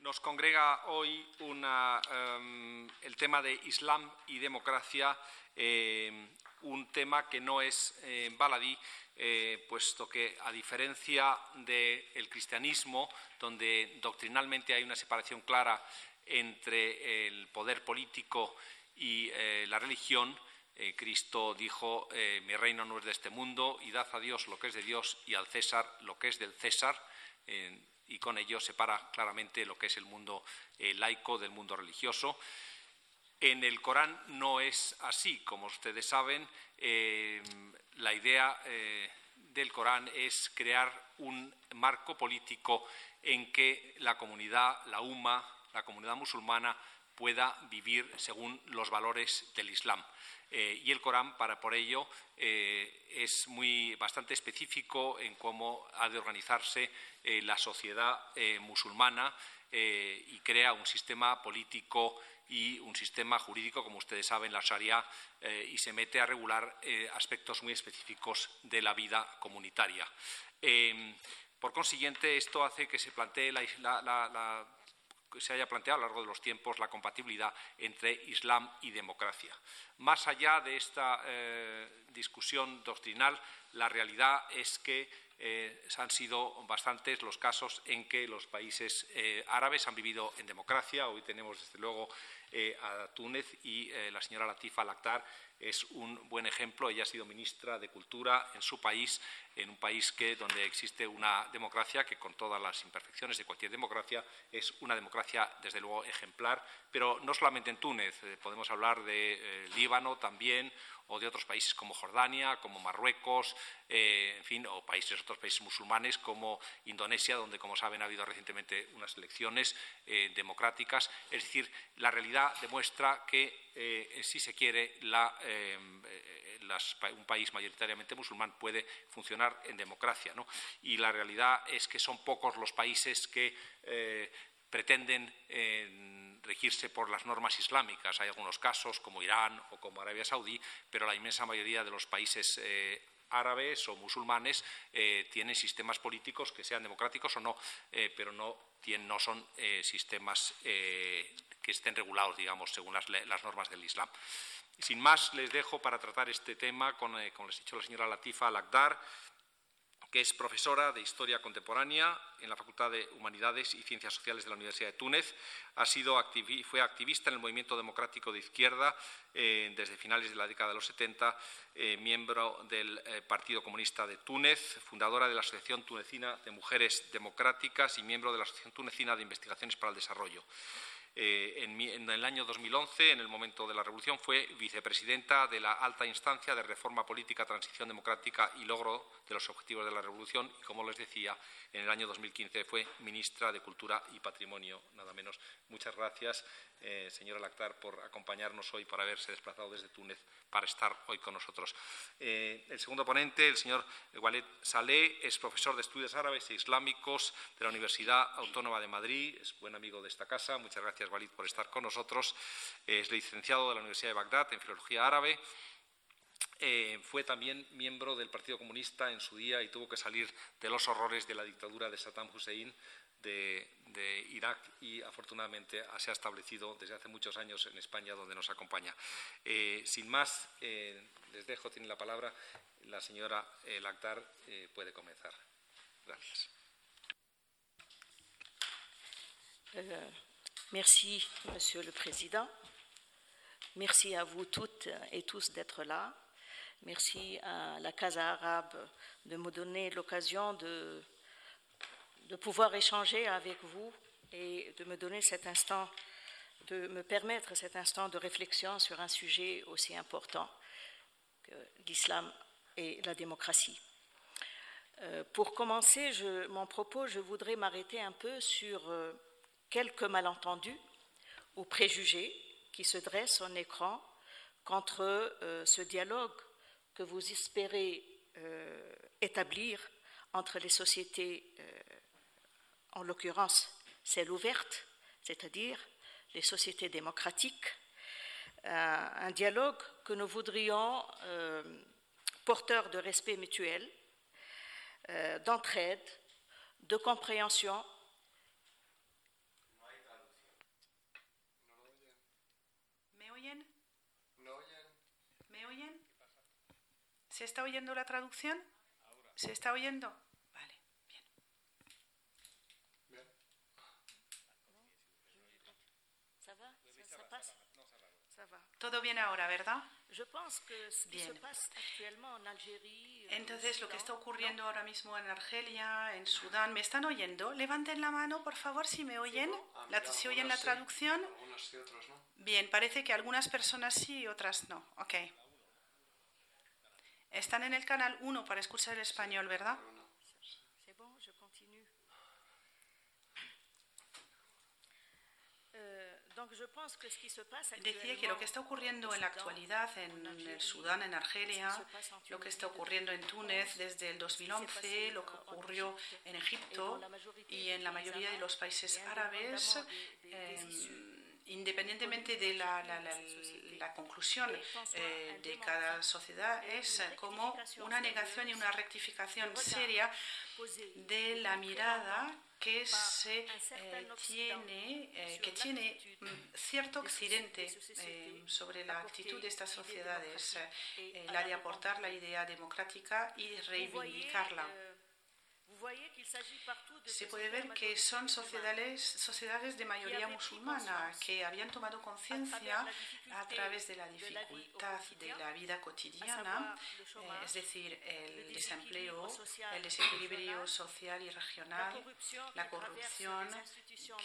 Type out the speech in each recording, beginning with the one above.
Nos congrega hoy em, el tema de Islam y democracia, em, un tema que no es eh, baladí, eh, puesto que, a diferencia del cristianismo, donde doctrinalmente hay una separación clara entre el poder político y eh, la religión, Cristo dijo, mi reino no es de este mundo, y dad a Dios lo que es de Dios y al César lo que es del César y con ello separa claramente lo que es el mundo eh, laico del mundo religioso. En el Corán no es así, como ustedes saben, eh, la idea eh, del Corán es crear un marco político en que la comunidad, la UMA, la comunidad musulmana, pueda vivir según los valores del Islam. Eh, y el Corán, para por ello, eh, es muy bastante específico en cómo ha de organizarse eh, la sociedad musulmana y crea un sistema político y un sistema jurídico, como ustedes saben, la Sharia, y se mete a regular aspectos muy específicos de la vida comunitaria. por consiguiente, esto hace que se plantee la se haya planteado a lo largo de los tiempos la compatibilidad entre Islam y democracia. Más allá de esta eh, discusión doctrinal, la realidad es que eh, han sido bastantes los casos en que los países eh, árabes han vivido en democracia. Hoy tenemos, desde luego, a Túnez y la señora Latifa Lakhdar es un buen ejemplo. Ella ha sido ministra de Cultura en su país, en un país que, donde existe una democracia que, con todas las imperfecciones de cualquier democracia, es una democracia, desde luego, ejemplar. Pero no solamente en Túnez, eh, podemos hablar de eh, Líbano también, o de otros países como Jordania, como Marruecos, eh, en fin, o países, otros países musulmanes como Indonesia, donde, como saben, ha habido recientemente unas elecciones democráticas. Es decir, la realidad demuestra que, si se quiere, eh, un país mayoritariamente musulmán puede funcionar en democracia. Y la realidad es que son pocos los países que eh, pretenden regirse por las normas islámicas. Hay algunos casos, como Irán o como Arabia Saudí, pero la inmensa mayoría de los países eh, árabes o musulmanes tienen sistemas políticos que sean democráticos o no, pero no, no son sistemas que estén regulados, digamos, según las, las normas del Islam. Sin más, les dejo para tratar este tema con, eh, como les he dicho, la señora Latifa Lagdar, que es profesora de Historia Contemporánea en la Facultad de Humanidades y Ciencias Sociales de la Universidad de Túnez. Ha sido fue activista en el movimiento democrático de izquierda eh, desde finales de la década de los 70, eh, miembro del Partido Comunista de Túnez, fundadora de la Asociación Tunecina de Mujeres Democráticas y miembro de la Asociación Tunecina de Investigaciones para el Desarrollo. Eh, en, el año 2011, en el momento de la revolución, fue vicepresidenta de la alta instancia de reforma política, transición democrática y logro de los objetivos de la revolución. Y, como les decía, en el año 2015 fue ministra de Cultura y Patrimonio, nada menos. Muchas gracias, eh, señora Lactar, por acompañarnos hoy, por haberse desplazado desde Túnez para estar hoy con nosotros. Eh, el segundo ponente, el señor Walid Saleh, es profesor de Estudios Árabes e Islámicos de la Universidad Autónoma de Madrid, es buen amigo de esta casa. Muchas gracias, Walid, por estar con nosotros. es licenciado de la Universidad de Bagdad en Filología Árabe eh, fue también miembro del Partido Comunista en su día y tuvo que salir de los horrores de la dictadura de Saddam Hussein de, Irak y afortunadamente se ha establecido desde hace muchos años en España donde nos acompaña. Eh, sin más, eh, les dejo, tiene la palabra la señora Lactar, puede comenzar. Gracias. merci, Monsieur le Président. Merci à vous toutes et tous d'être là. Merci à la Casa Arabe de me donner l'occasion de, pouvoir échanger avec vous et de me donner cet instant, de me permettre cet instant de réflexion sur un sujet aussi important que l'islam et la démocratie. Euh, pour commencer mon propos, je voudrais m'arrêter un peu sur euh, quelques malentendus ou préjugés qui se dressent en écran contre euh, ce dialogue que vous espérez euh, établir entre les sociétés, euh, en l'occurrence celles ouvertes, c'est-à-dire les sociétés démocratiques, euh, un dialogue que nous voudrions porteur de respect mutuel, d'entraide, de compréhension ¿Se está oyendo la traducción? ¿Se está oyendo? Vale, bien. Todo bien ahora, ¿verdad? Bien. euh, Entonces, lo que está ocurriendo ahora mismo en Argelia, en Sudán, ¿me están oyendo? Levanten la mano, por favor, si me oyen. La, si oyen la traducción. Bien, parece que algunas personas sí y otras no. Ok. Están en el canal 1 para escuchar el español, ¿verdad? Decía que lo que está ocurriendo en la actualidad en el Sudán, en Argelia, lo que está ocurriendo en Túnez desde el 2011, lo que ocurrió en Egipto y en la mayoría de los países árabes, eh, independientemente de la- la conclusión eh, de cada sociedad, es eh, como una negación y una rectificación seria de la mirada que se eh, tiene eh, que tiene mm, cierto occidente eh, sobre la actitud de estas sociedades, la de aportar la idea democrática y reivindicarla. Se puede ver que son sociedades, sociedades de mayoría musulmana que habían tomado conciencia a través de la dificultad de la vida cotidiana, eh, es decir, el desempleo, el desequilibrio social y regional, la corrupción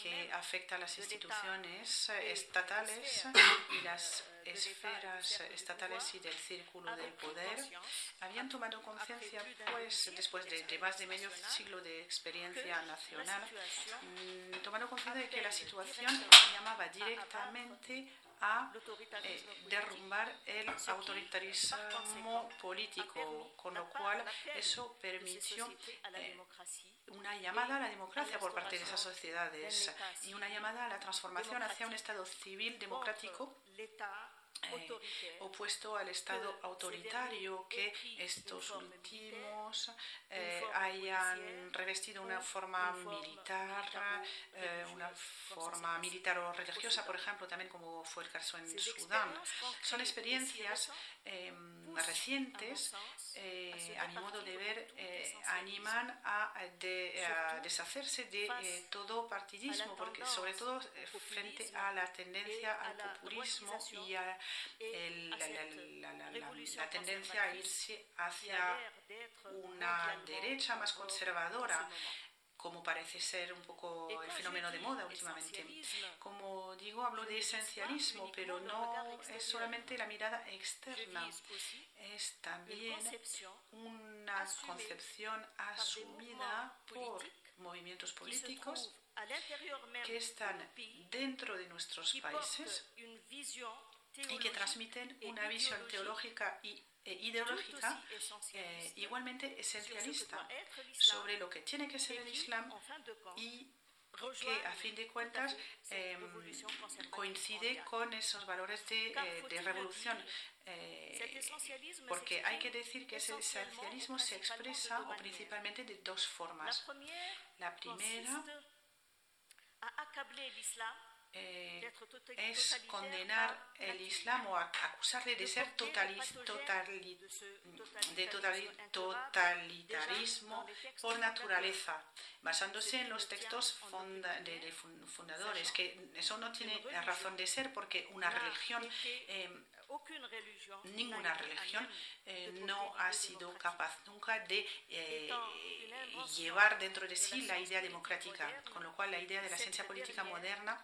que afecta a las instituciones estatales y las esferas estatales y del círculo del poder habían tomado conciencia, pues, después de, más de medio siglo de experiencia nacional, mm, tomando conciencia de que la situación llamaba directamente a eh, derrumbar el autoritarismo político, con lo cual eso permitió eh, una llamada a la democracia por parte de esas sociedades y una llamada a la transformación hacia un Estado civil democrático eh, opuesto al Estado autoritario que estos últimos eh, hayan revestido una forma militar, eh, una forma militar o religiosa, por ejemplo, también como fue el caso en Sudán. Son experiencias eh, recientes, eh, a mi modo de ver, eh, animan a, de- a deshacerse de eh, todo partidismo, porque sobre todo eh, frente a la tendencia al populismo y a el- la, la- la- la- la- la tendencia a irse hacia una derecha más conservadora como parece ser un poco el fenómeno de moda últimamente. Como digo, hablo de esencialismo, pero no es solamente la mirada externa, es también una concepción asumida por movimientos políticos que están dentro de nuestros países y que transmiten una visión teológica y ideológica eh, igualmente esencialista sobre lo que tiene que ser el Islam y que a fin de cuentas eh, coincide con esos valores de, eh, de revolución. eh, porque hay que decir que ese esencialismo se expresa o principalmente de dos formas. La primera eh, es condenar el Islam o ac- acusarle de ser totali- totali- de totali- totalitarismo por naturaleza, basándose en los textos funda- de, de fun- fundadores, que eso no tiene razón de ser porque una religión, eh, ninguna religión eh, no ha sido capaz nunca de eh, llevar dentro de sí la idea democrática, con lo cual la idea de la ciencia política moderna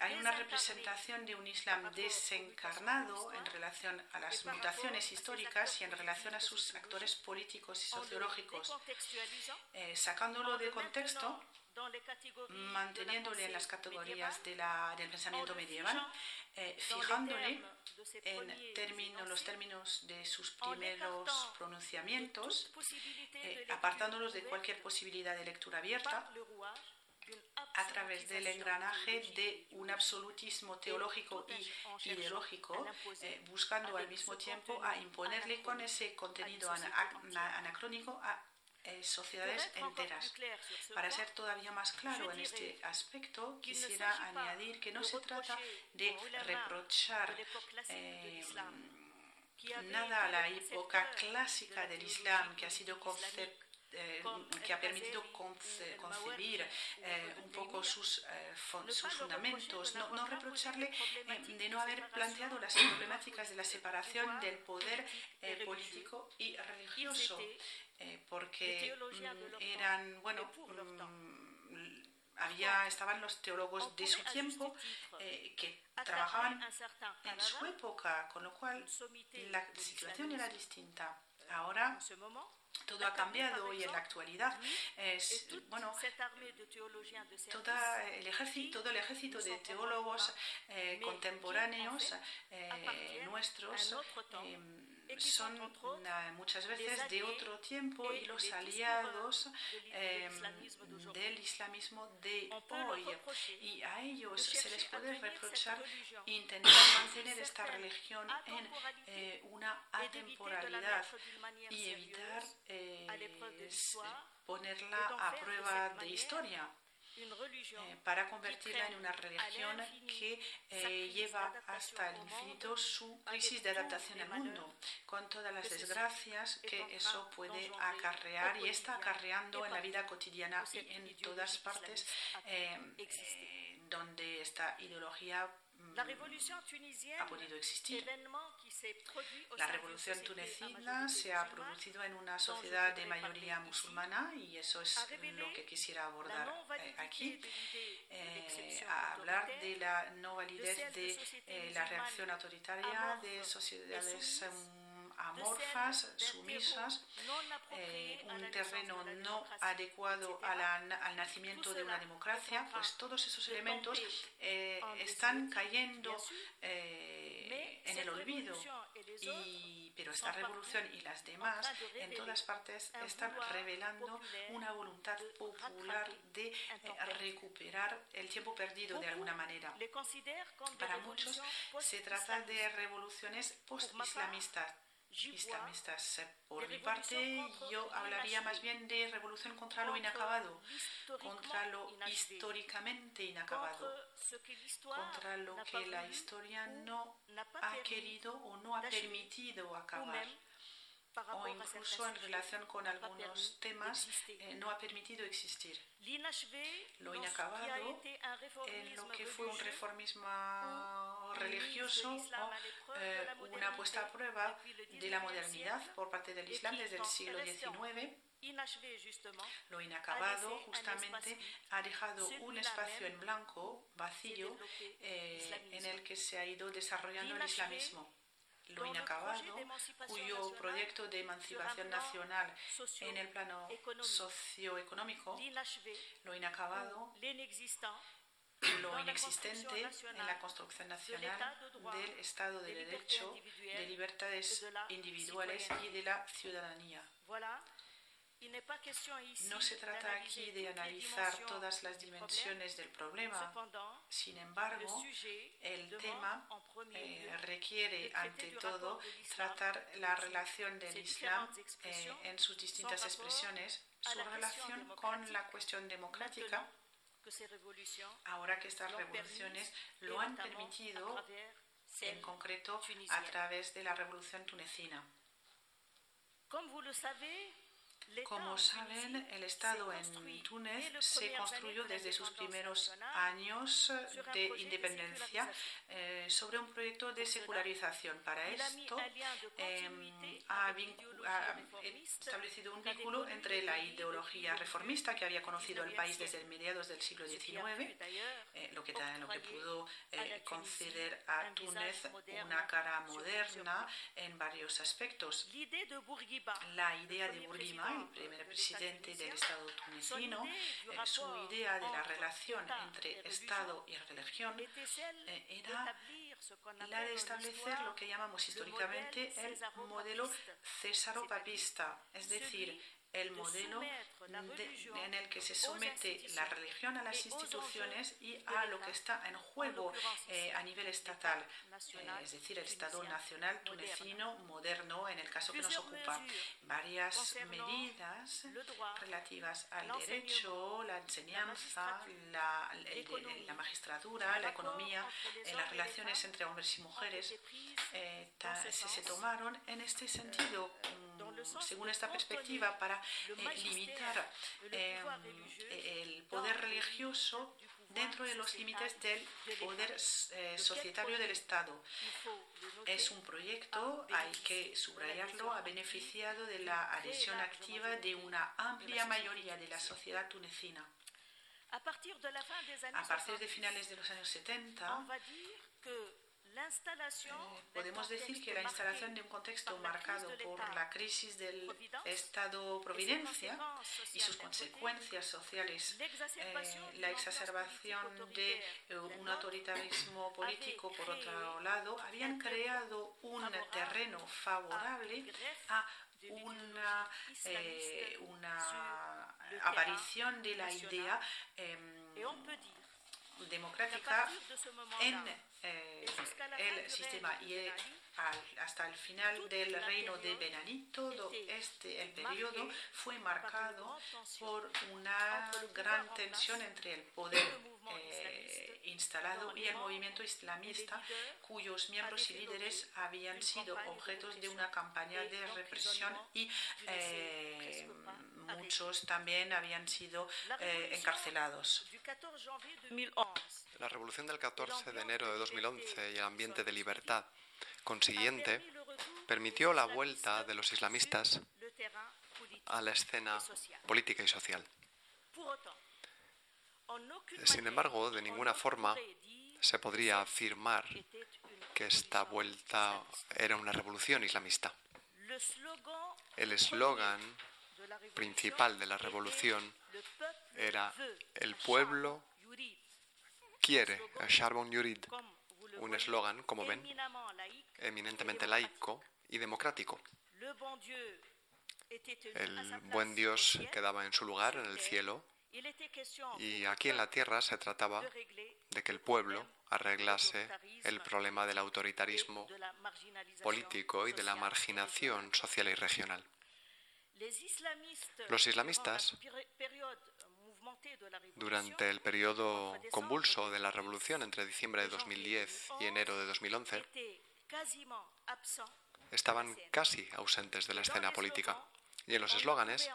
hay una representación de un Islam desencarnado en relación a las mutaciones históricas y en relación a sus actores políticos y sociológicos, eh, sacándolo de contexto, manteniéndole en las categorías de la- del pensamiento medieval, eh, fijándole en términos, los términos de sus primeros pronunciamientos, eh, apartándolos de cualquier posibilidad de lectura abierta a través del engranaje de un absolutismo teológico y ideológico, eh, buscando al mismo tiempo a imponerle con ese contenido anacrónico a eh, sociedades enteras. Para ser todavía más claro en este aspecto, quisiera añadir que no se trata de reprochar eh, nada a la época clásica del Islam que ha sido eh, que ha permitido concebir eh, un poco sus, eh, sus fundamentos, no, no reprocharle de no haber planteado las problemáticas de la separación del poder político y religioso, porque mm, eran, bueno, mm, había, estaban los teólogos de su tiempo que trabajaban en su época, con lo cual la situación era distinta. Ahora todo ha cambiado y en la actualidad es, bueno, toda el ejército, todo el ejército de teólogos eh, contemporáneos eh, nuestros son muchas veces de otro tiempo y los aliados em, del islamismo de hoy. Y a ellos se les puede reprochar intentar mantener esta religión en eh, una atemporalidad y evitar eh, ponerla a prueba de historia. Eh, para convertirla en una religión que eh, lleva hasta el infinito su crisis de adaptación al mundo, con todas las desgracias que eso puede acarrear y está acarreando en la vida cotidiana y en todas partes eh, donde esta ideología mm, ha podido existir. La revolución tunecina se ha producido en una sociedad de mayoría musulmana y eso es lo que quisiera abordar eh, aquí. Eh, hablar de la no validez de eh, la reacción autoritaria de sociedades amorfas, sumisas, un terreno no adecuado al nacimiento de una democracia, pues todos esos elementos están cayendo en el olvido. pero esta revolución y las demás en todas partes están revelando una voluntad popular de eh, recuperar el tiempo perdido de alguna manera. Para muchos se trata de revoluciones post-islamistas Por mi parte, yo hablaría más bien de revolución contra lo inacabado, contra lo históricamente inacabado, contra lo que la historia no ha querido o no ha permitido acabar o incluso en relación con algunos temas eh, no ha permitido existir. Lo inacabado en lo que fue un reformismo religioso o eh, una puesta a prueba de la modernidad por parte del Islam desde el siglo XIX lo inacabado justamente ha dejado un espacio en blanco, vacío, eh, en el que se ha ido desarrollando el islamismo. Lo inacabado, cuyo proyecto de emancipación nacional en el plano socioeconómico, lo inacabado, lo inexistente en la construcción nacional del Estado de Derecho, de libertades individuales y de la ciudadanía. No se trata aquí de analizar todas las dimensiones del problema. Sin embargo, el tema eh, requiere, ante todo, tratar la relación del Islam eh, en sus distintas expresiones, su relación con la cuestión democrática, ahora que estas revoluciones lo han permitido, en concreto, a través de la revolución tunecina. Como saben, el Estado en Túnez se construyó desde sus primeros años de independencia eh, sobre un proyecto de secularización. Para esto em, ha, establecido un vínculo entre la ideología reformista que había conocido el país desde mediados del siglo XIX, eh, lo, que, lo que pudo eh, conceder a Túnez una cara moderna en varios aspectos. La idea de Bourguiba el primer presidente del Estado tunecino, eh, su idea de la relación entre Estado y religión eh, era la de establecer lo que llamamos históricamente el modelo césaro-papista, es decir, el modelo en el que se somete la religión a las instituciones y a lo que está en juego eh, a nivel estatal, eh, es decir, el Estado Nacional tunecino moderno, en el caso que nos ocupa. Varias medidas relativas al derecho, la enseñanza, la, la magistratura, la economía, eh, las relaciones entre hombres y mujeres, se, se tomaron en este sentido según esta perspectiva, para eh, limitar eh, el poder religioso dentro de los límites del poder eh, societario del Estado. Es un proyecto, hay que subrayarlo, ha beneficiado de la adhesión activa de una amplia mayoría de la sociedad tunecina. A partir de finales de los años 70, podemos decir que la instalación de un contexto marcado por la crisis del Estado-providencia y sus consecuencias sociales, eh, la exacerbación de eh, un autoritarismo político, por otro lado, habían creado un terreno favorable a una, eh, una aparición de la idea em, democrática en eh, el sistema y hasta el final del reino de Benani, todo este el periodo fue marcado por una gran tensión entre el poder eh, instalado y el movimiento islamista, cuyos miembros y líderes habían sido objetos de una campaña de represión y eh, muchos también habían sido encarcelados. La revolución del 14 de enero de 2011 y el ambiente de libertad consiguiente permitió la vuelta de los islamistas a la escena política y social. Sin embargo, de ninguna forma se podría afirmar que esta vuelta era una revolución islamista. El eslogan principal de la revolución era el pueblo quiere Charbon Yurid, un eslogan, como ven, eminentemente laico y democrático. El buen Dios quedaba en su lugar en el cielo y aquí en la tierra se trataba de que el pueblo arreglase el problema del autoritarismo político y de la marginación social y regional. Los islamistas durante el periodo convulso de la revolución entre diciembre de 2010 y enero de 2011, estaban casi ausentes de la escena política. Y en los eslóganes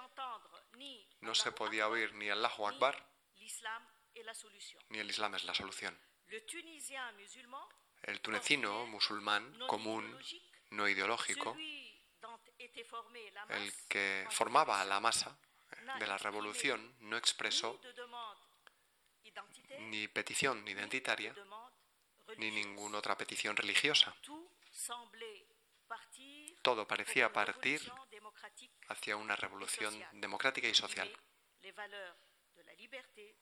no se podía oír ni Allahu Akbar ni el Islam es la solución. El tunecino musulmán común, no ideológico, el que formaba la masa, de la revolución no expresó ni petición identitaria ni ninguna otra petición religiosa. Todo parecía partir hacia una revolución democrática y social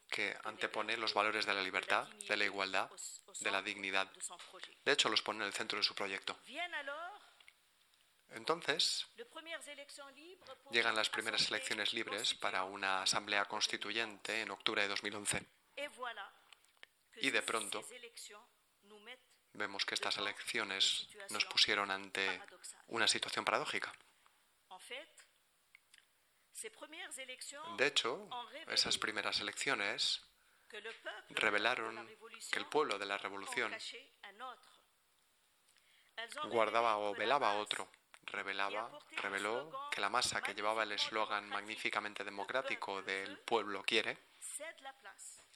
que antepone los valores de la libertad, de la igualdad, de la dignidad. De hecho, los pone en el centro de su proyecto. Entonces, llegan las primeras elecciones libres para una asamblea constituyente en octubre de 2011. Y de pronto vemos que estas elecciones nos pusieron ante una situación paradójica. De hecho, esas primeras elecciones revelaron que el pueblo de la revolución guardaba o velaba a otro revelaba, reveló que la masa que llevaba el eslogan magníficamente democrático del pueblo quiere,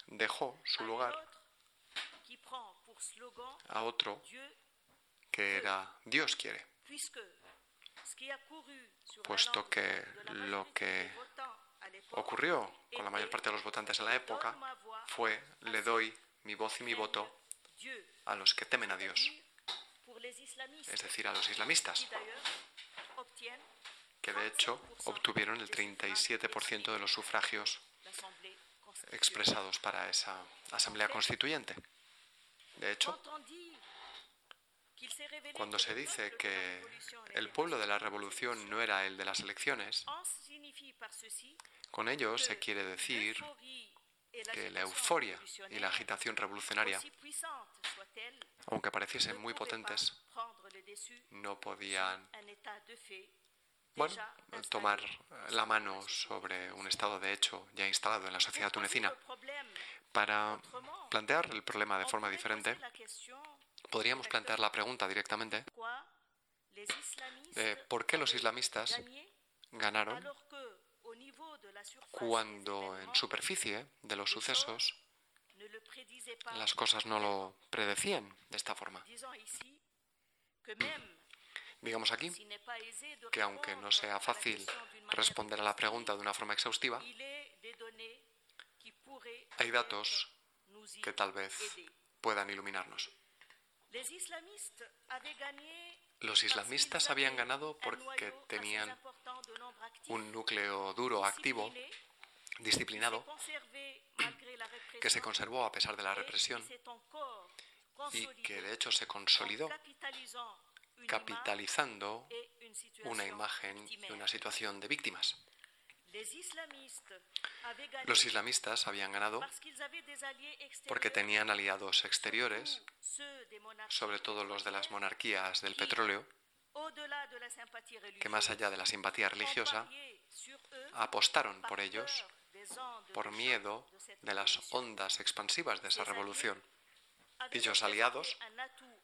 dejó su lugar a otro que era Dios quiere, puesto que lo que ocurrió con la mayor parte de los votantes en la época fue le doy mi voz y mi voto a los que temen a Dios es decir, a los islamistas. que de hecho obtuvieron el 37% de los sufragios expresados para esa Asamblea Constituyente. De hecho, cuando se dice que el pueblo de la revolución no era el de las elecciones, con ello se quiere decir que la euforia y la agitación revolucionaria, aunque pareciesen muy potentes, no podían tomar la mano sobre un estado de hecho ya instalado en la sociedad tunecina. Para plantear el problema de forma diferente, podríamos plantear la pregunta directamente por qué los islamistas ganaron cuando en superficie de los sucesos las cosas no lo predecían de esta forma. Digamos aquí que aunque no sea fácil responder a la pregunta de una forma exhaustiva, hay datos que tal vez puedan iluminarnos. Los islamistas habían ganado porque tenían un núcleo duro, activo, disciplinado, que se conservó a pesar de la represión y que de hecho se consolidó capitalizando una imagen y una situación de víctimas. Los islamistas habían ganado porque tenían aliados exteriores, sobre todo los de las monarquías del petróleo, que más allá de la simpatía religiosa, apostaron por ellos por miedo de las ondas expansivas de esa revolución. Dichos aliados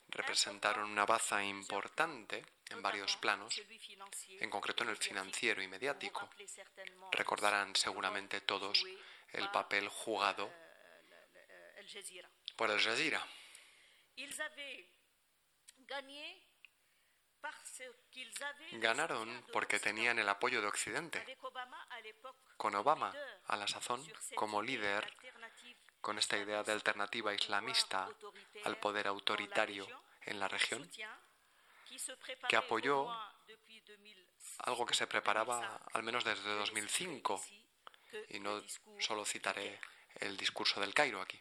representaron una baza importante en varios planos, en concreto en el financiero y mediático. Recordarán seguramente todos el papel jugado por el Jazeera. Ganaron porque tenían el apoyo de Occidente. Con Obama, a la sazón, como líder, con esta idea de alternativa islamista al poder autoritario en la región, que apoyó algo que se preparaba al menos desde 2005, y no solo citaré el discurso del Cairo aquí.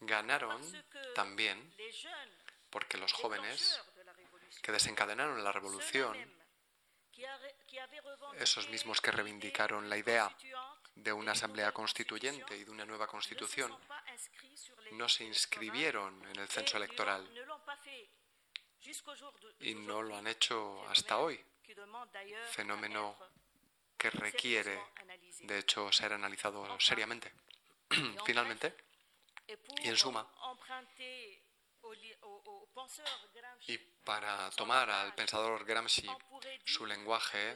Ganaron también porque los jóvenes que desencadenaron la revolución, esos mismos que reivindicaron la idea de una asamblea constituyente y de una nueva constitución, no se inscribieron en el censo electoral y no lo han hecho hasta hoy, fenómeno que requiere, de hecho, ser analizado seriamente. Finalmente, y en suma, y para tomar al pensador Gramsci su lenguaje,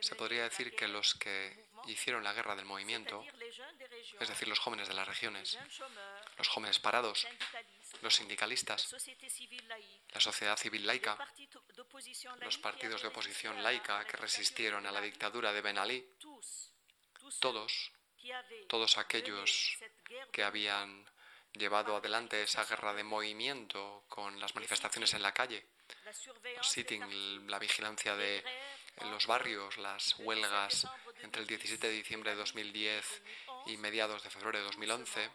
se podría decir que los que hicieron la guerra del movimiento, es decir, los jóvenes de las regiones, los jóvenes parados, los sindicalistas, la sociedad civil laica, los partidos de oposición laica que resistieron a la dictadura de Ben Ali, todos, todos aquellos que habían llevado adelante esa guerra de movimiento con las manifestaciones en la calle, la vigilancia de los barrios, las huelgas entre el 17 de diciembre de 2010 y mediados de febrero de 2011,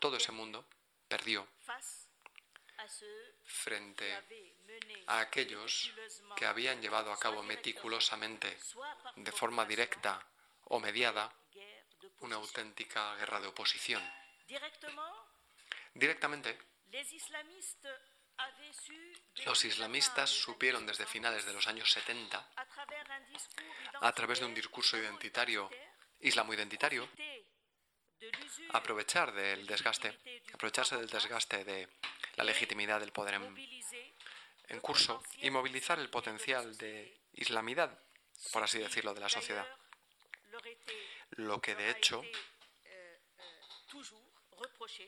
todo ese mundo perdió frente a aquellos que habían llevado a cabo meticulosamente, de forma directa o mediada, una auténtica guerra de oposición. Directamente, los islamistas supieron desde finales de los años 70, a través de un discurso identitario, islamo-identitario, aprovechar del desgaste, aprovecharse del desgaste de la legitimidad del poder en, curso y movilizar el potencial de islamidad, por así decirlo, de la sociedad. Lo que de hecho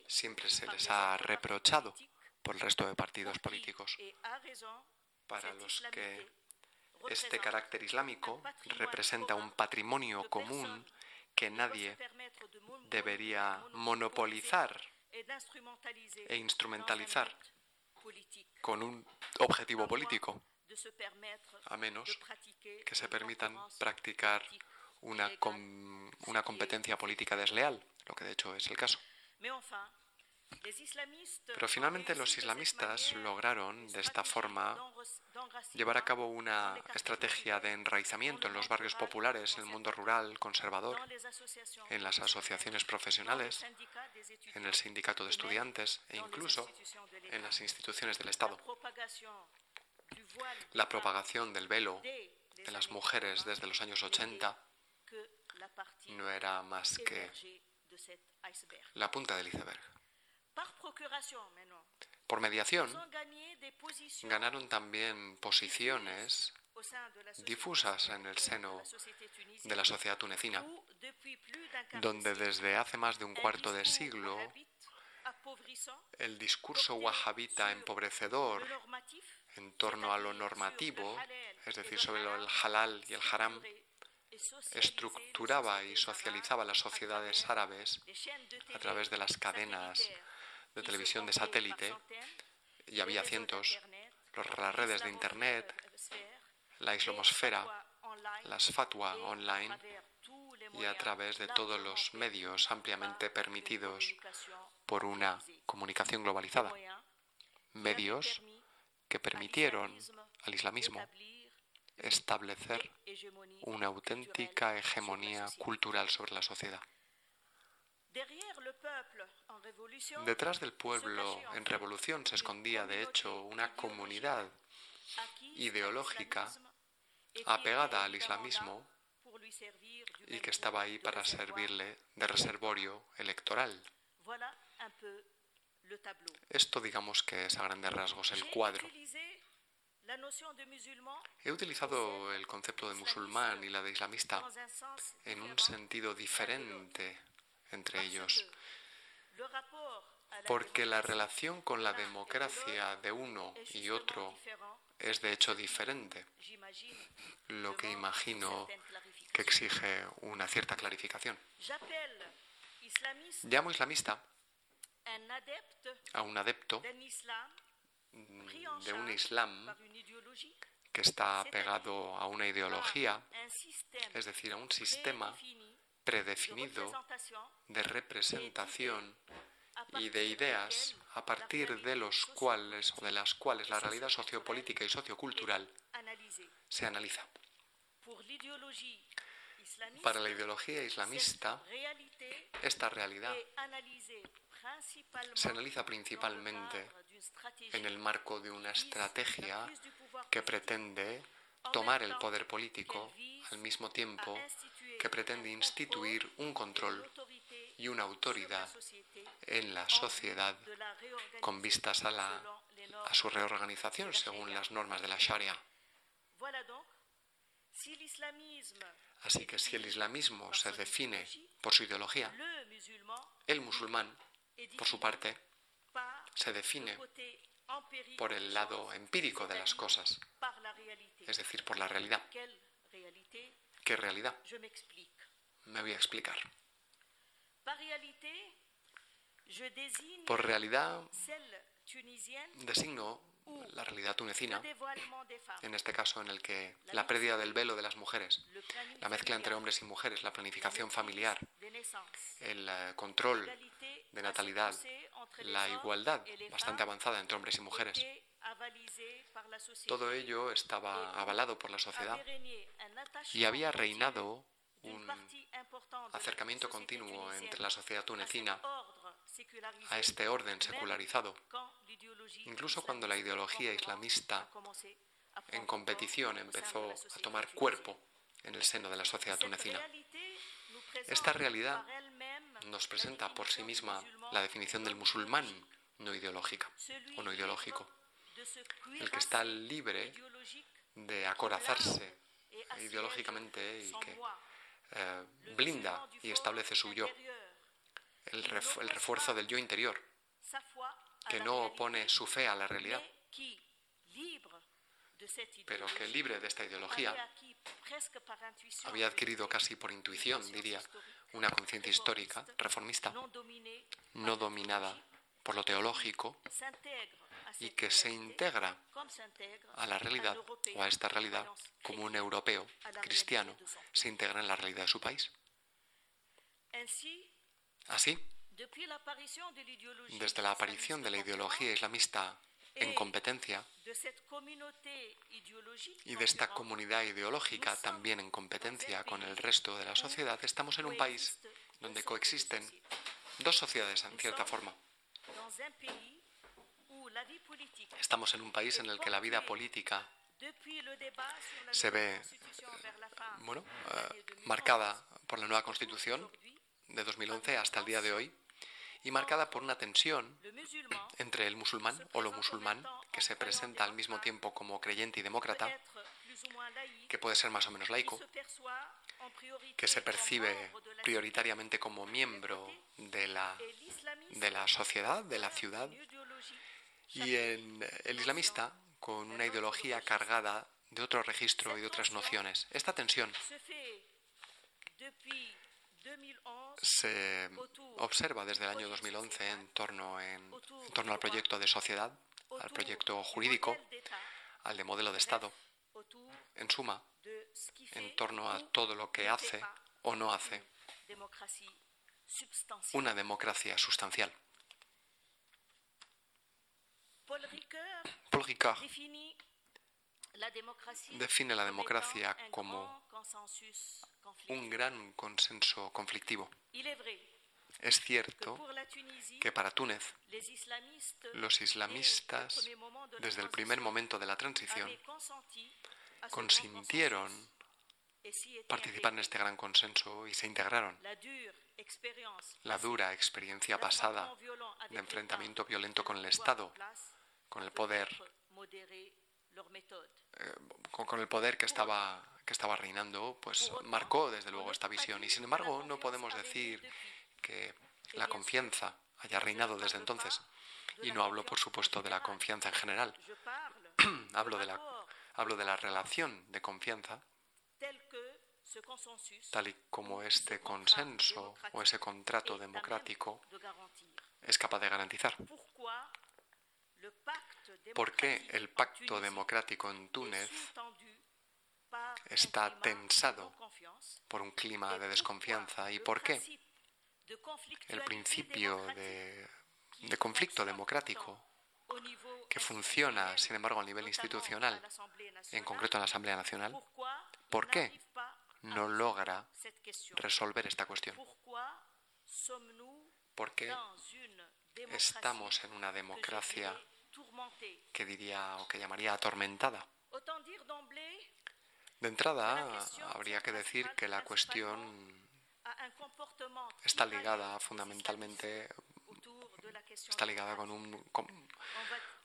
siempre se les ha reprochado por el resto de partidos políticos, para los que este carácter islámico representa un patrimonio común que nadie debería monopolizar e instrumentalizar con un objetivo político a menos que se permitan practicar una, una competencia política desleal, lo que de hecho es el caso. Pero finalmente los islamistas lograron de esta forma llevar a cabo una estrategia de enraizamiento en los barrios populares, en el mundo rural, conservador, en las asociaciones profesionales, en el sindicato de estudiantes e incluso en las instituciones del Estado. La propagación del velo de las mujeres desde los años 80 no era más que la punta del iceberg. Por mediación, ganaron también posiciones difusas en el seno de la sociedad tunecina, donde desde hace más de un cuarto de siglo el discurso wahhabita empobrecedor en torno a lo normativo, es decir, sobre el halal y el haram, estructuraba y socializaba las sociedades árabes a través de las cadenas de televisión de satélite, y había cientos, las redes de Internet, la islamosfera, las fatwa online y a través de todos los medios ampliamente permitidos por una comunicación globalizada. Medios que permitieron al islamismo establecer una auténtica hegemonía cultural sobre la sociedad. Detrás del pueblo en revolución se escondía, de hecho, una comunidad ideológica apegada al islamismo y que estaba ahí para servirle de reservorio electoral. Esto digamos que es a grandes rasgos el cuadro. He utilizado el concepto de musulmán y la de islamista en un sentido diferente entre ellos, porque la relación con la democracia de uno y otro es de hecho diferente, lo que imagino que exige una cierta clarificación. Llamo islamista a un adepto de un Islam que está pegado a una ideología, es decir, a un sistema predefinido de representación y de ideas a partir de los cuales o de las cuales la realidad sociopolítica y sociocultural se analiza. Para la ideología islamista, esta realidad se analiza principalmente en el marco de una estrategia que pretende tomar el poder político al mismo tiempo que pretende instituir un control y una autoridad en la sociedad con vistas a, la, a su reorganización según las normas de la Sharia. Así que si el islamismo se define por su ideología, el musulmán, por su parte, se define por el lado empírico de las cosas, es decir, por la realidad. ¿Qué realidad? Me voy a explicar. Por realidad designo la realidad tunecina, en este caso en el que la pérdida del velo de las mujeres, la mezcla entre hombres y mujeres, la planificación familiar, el eh, control de natalidad, la igualdad bastante avanzada entre hombres y mujeres. Todo ello estaba avalado por la sociedad y había reinado un acercamiento continuo entre la sociedad tunecina a este orden secularizado, incluso cuando la ideología islamista en competición empezó a tomar cuerpo en el seno de la sociedad tunecina. Esta realidad nos presenta por sí misma la definición del musulmán no ideológica o no ideológico, el que está libre de acorazarse ideológicamente y que eh, blinda y establece su yo, el, refuerzo del yo interior, que no opone su fe a la realidad, pero que libre de esta ideología había adquirido casi por intuición, diría, una conciencia histórica reformista, no dominada por lo teológico y que se integra a la realidad o a esta realidad como un europeo cristiano se integra en la realidad de su país. Así, desde la aparición de la ideología islamista en competencia y de esta comunidad ideológica también en competencia con el resto de la sociedad, estamos en un país donde coexisten dos sociedades en cierta forma. Estamos en un país en el que la vida política se ve bueno, eh, marcada por la nueva constitución de 2011 hasta el día de hoy y marcada por una tensión entre el musulmán o lo musulmán, que se presenta al mismo tiempo como creyente y demócrata, que puede ser más o menos laico, que se percibe prioritariamente como miembro de la, de la sociedad, de la ciudad, y en el islamista con una ideología cargada de otro registro y de otras nociones. Esta tensión se observa desde el año 2011 en torno, en, torno al proyecto de sociedad, al proyecto jurídico, al de modelo de Estado, en suma, en torno a todo lo que hace o no hace una democracia sustancial. Paul Ricard define la democracia como un gran consenso conflictivo. Es cierto que para Túnez los islamistas, desde el primer momento de la transición, consintieron participar en este gran consenso y se integraron. La dura experiencia pasada de enfrentamiento violento con el Estado, con el poder eh, con, el poder que estaba, que estaba reinando, pues marcó desde luego esta visión. Y sin embargo, no podemos decir que la confianza haya reinado desde entonces. Y no hablo, por supuesto, de la confianza en general. hablo, de la, hablo de la relación de confianza tal y como este consenso o ese contrato democrático es capaz de garantizar. ¿Por qué el pacto democrático en Túnez está tensado por un clima de desconfianza? ¿Y por qué el principio de, conflicto democrático que funciona, sin embargo, a nivel institucional, en concreto en la Asamblea Nacional, ¿por qué no logra resolver esta cuestión? ¿Por qué estamos en una democracia que diría o que llamaría atormentada. De entrada, habría que decir que la cuestión está ligada fundamentalmente está ligada con, un, con,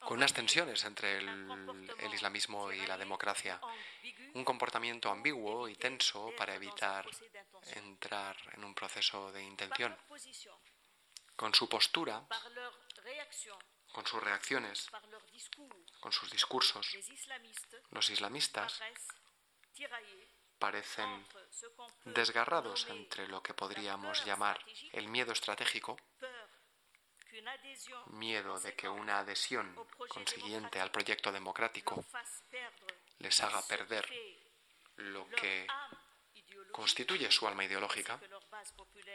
unas tensiones entre el, el, islamismo y la democracia. Un comportamiento ambiguo y tenso para evitar entrar en un proceso de intención. Con su postura, con sus reacciones, con sus discursos, los islamistas parecen desgarrados entre lo que podríamos llamar el miedo estratégico, miedo de que una adhesión consiguiente al proyecto democrático les haga perder lo que constituye su alma ideológica,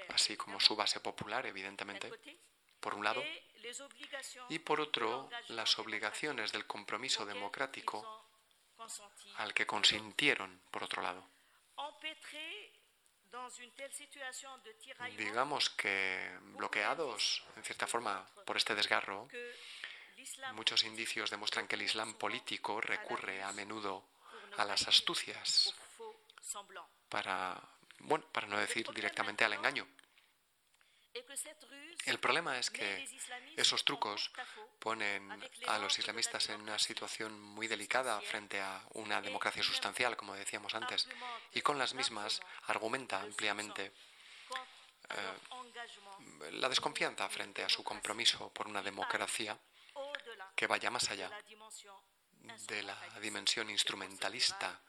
así como su base popular, evidentemente, por un lado, y por otro, las obligaciones del compromiso democrático al que consintieron, por otro lado. Digamos que bloqueados, en cierta forma, por este desgarro, muchos indicios demuestran que el Islam político recurre a menudo a las astucias para, bueno, para no decir directamente al engaño. El problema es que esos trucos ponen a los islamistas en una situación muy delicada frente a una democracia sustancial, como decíamos antes, y con las mismas argumenta ampliamente eh, la desconfianza frente a su compromiso por una democracia que vaya más allá de la dimensión instrumentalista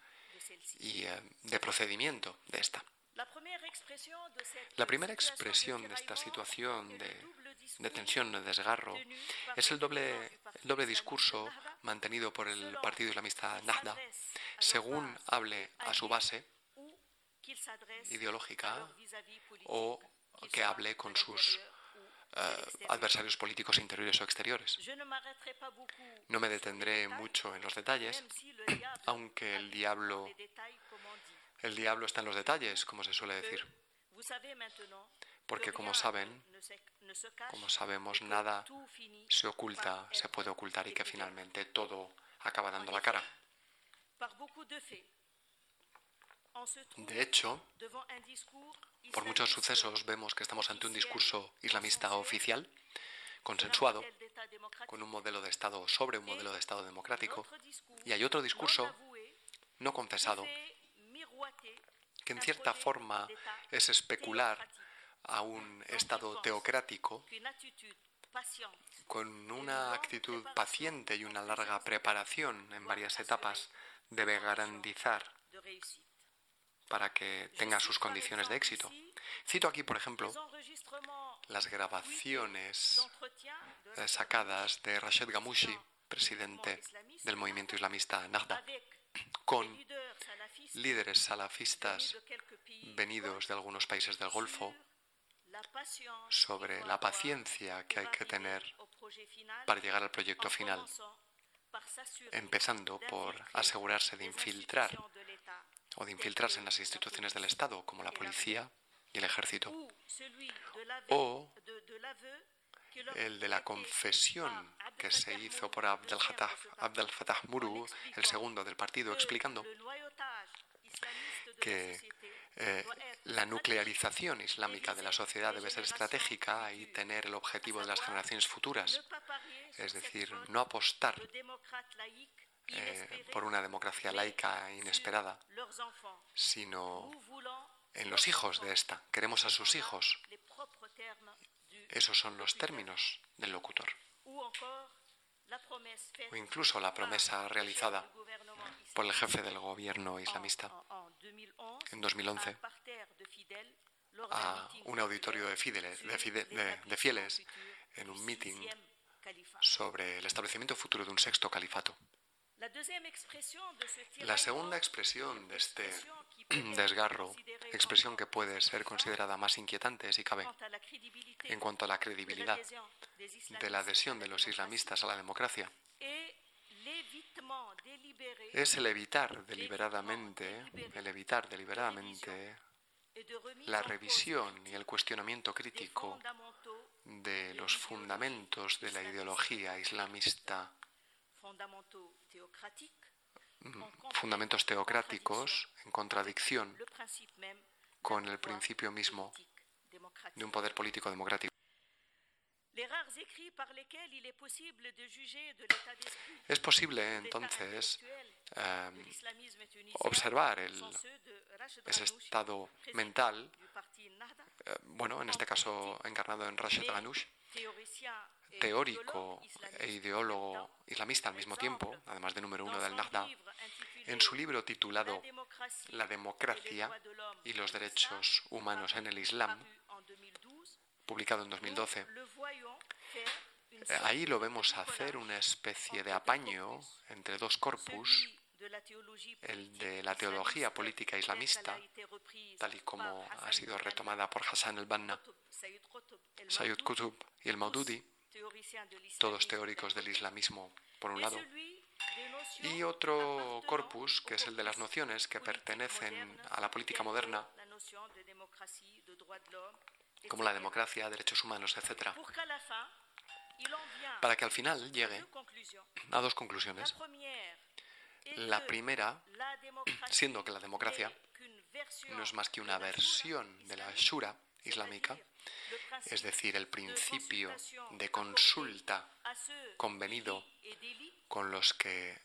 y eh, de procedimiento de esta. La primera expresión de esta situación de, tensión, de desgarro, es el doble, doble discurso mantenido por el Partido Islamista Nahda, según hable a su base ideológica o que hable con sus eh, adversarios políticos interiores o exteriores. No me detendré mucho en los detalles, aunque el diablo, el diablo está en los detalles, como se suele decir. Porque como saben, como sabemos, nada se oculta, se puede ocultar y que finalmente todo acaba dando la cara. De hecho, por muchos sucesos vemos que estamos ante un discurso islamista oficial, consensuado, con un modelo de Estado sobre un modelo de Estado democrático, y hay otro discurso no confesado, que en cierta forma es especular a un Estado teocrático con una actitud paciente y una larga preparación en varias etapas debe garantizar para que tenga sus condiciones de éxito. Cito aquí, por ejemplo, las grabaciones eh, sacadas de Rashid Ghamouchi, presidente del movimiento islamista Nahda, con líderes salafistas venidos de algunos países del Golfo sobre la paciencia que hay que tener para llegar al proyecto final, empezando por asegurarse de infiltrar o de infiltrarse en las instituciones del Estado, como la policía y el ejército, o el de la confesión que se hizo por Abdel Fattah, Fattah Muru, el segundo del partido, explicando que eh, la nuclearización islámica de la sociedad debe ser estratégica y tener el objetivo de las generaciones futuras, es decir, no apostar eh, por una democracia laica inesperada, sino en los hijos de esta. Queremos a sus hijos. Esos son los términos del locutor. O incluso la promesa realizada por el jefe del gobierno islamista. en 2011 a un auditorio de, de fieles en un meeting sobre el establecimiento futuro de un sexto califato. La segunda expresión de este desgarro, expresión que puede ser considerada más inquietante si cabe, en cuanto a la credibilidad de la adhesión de los islamistas a la democracia, es el evitar deliberadamente, el evitar deliberadamente la revisión y el cuestionamiento crítico de los fundamentos de la ideología islamista fundamentos teocráticos en contradicción con el principio mismo de un poder político democrático. Es posible entonces em, observar el, ese estado mental, eh, bueno, en este caso encarnado en Rashid Ghanouch, teórico e ideólogo islamista al mismo tiempo, además de número uno del Nahda, en su libro titulado La democracia y los derechos humanos en el Islam, publicado en 2012, ahí lo vemos hacer una especie de apaño entre dos corpus, el de la teología política islamista, tal y como ha sido retomada por Hassan el-Banna, Sayyid Qutb y el Maududi, todos teóricos del islamismo, por un lado, y otro corpus, que es el de las nociones que pertenecen a la política moderna, como la democracia, derechos humanos, etc., para que al final llegue a dos conclusiones. La primera, siendo que la democracia no es más que una versión de la Shura islámica, es decir, el principio de consulta convenido con los que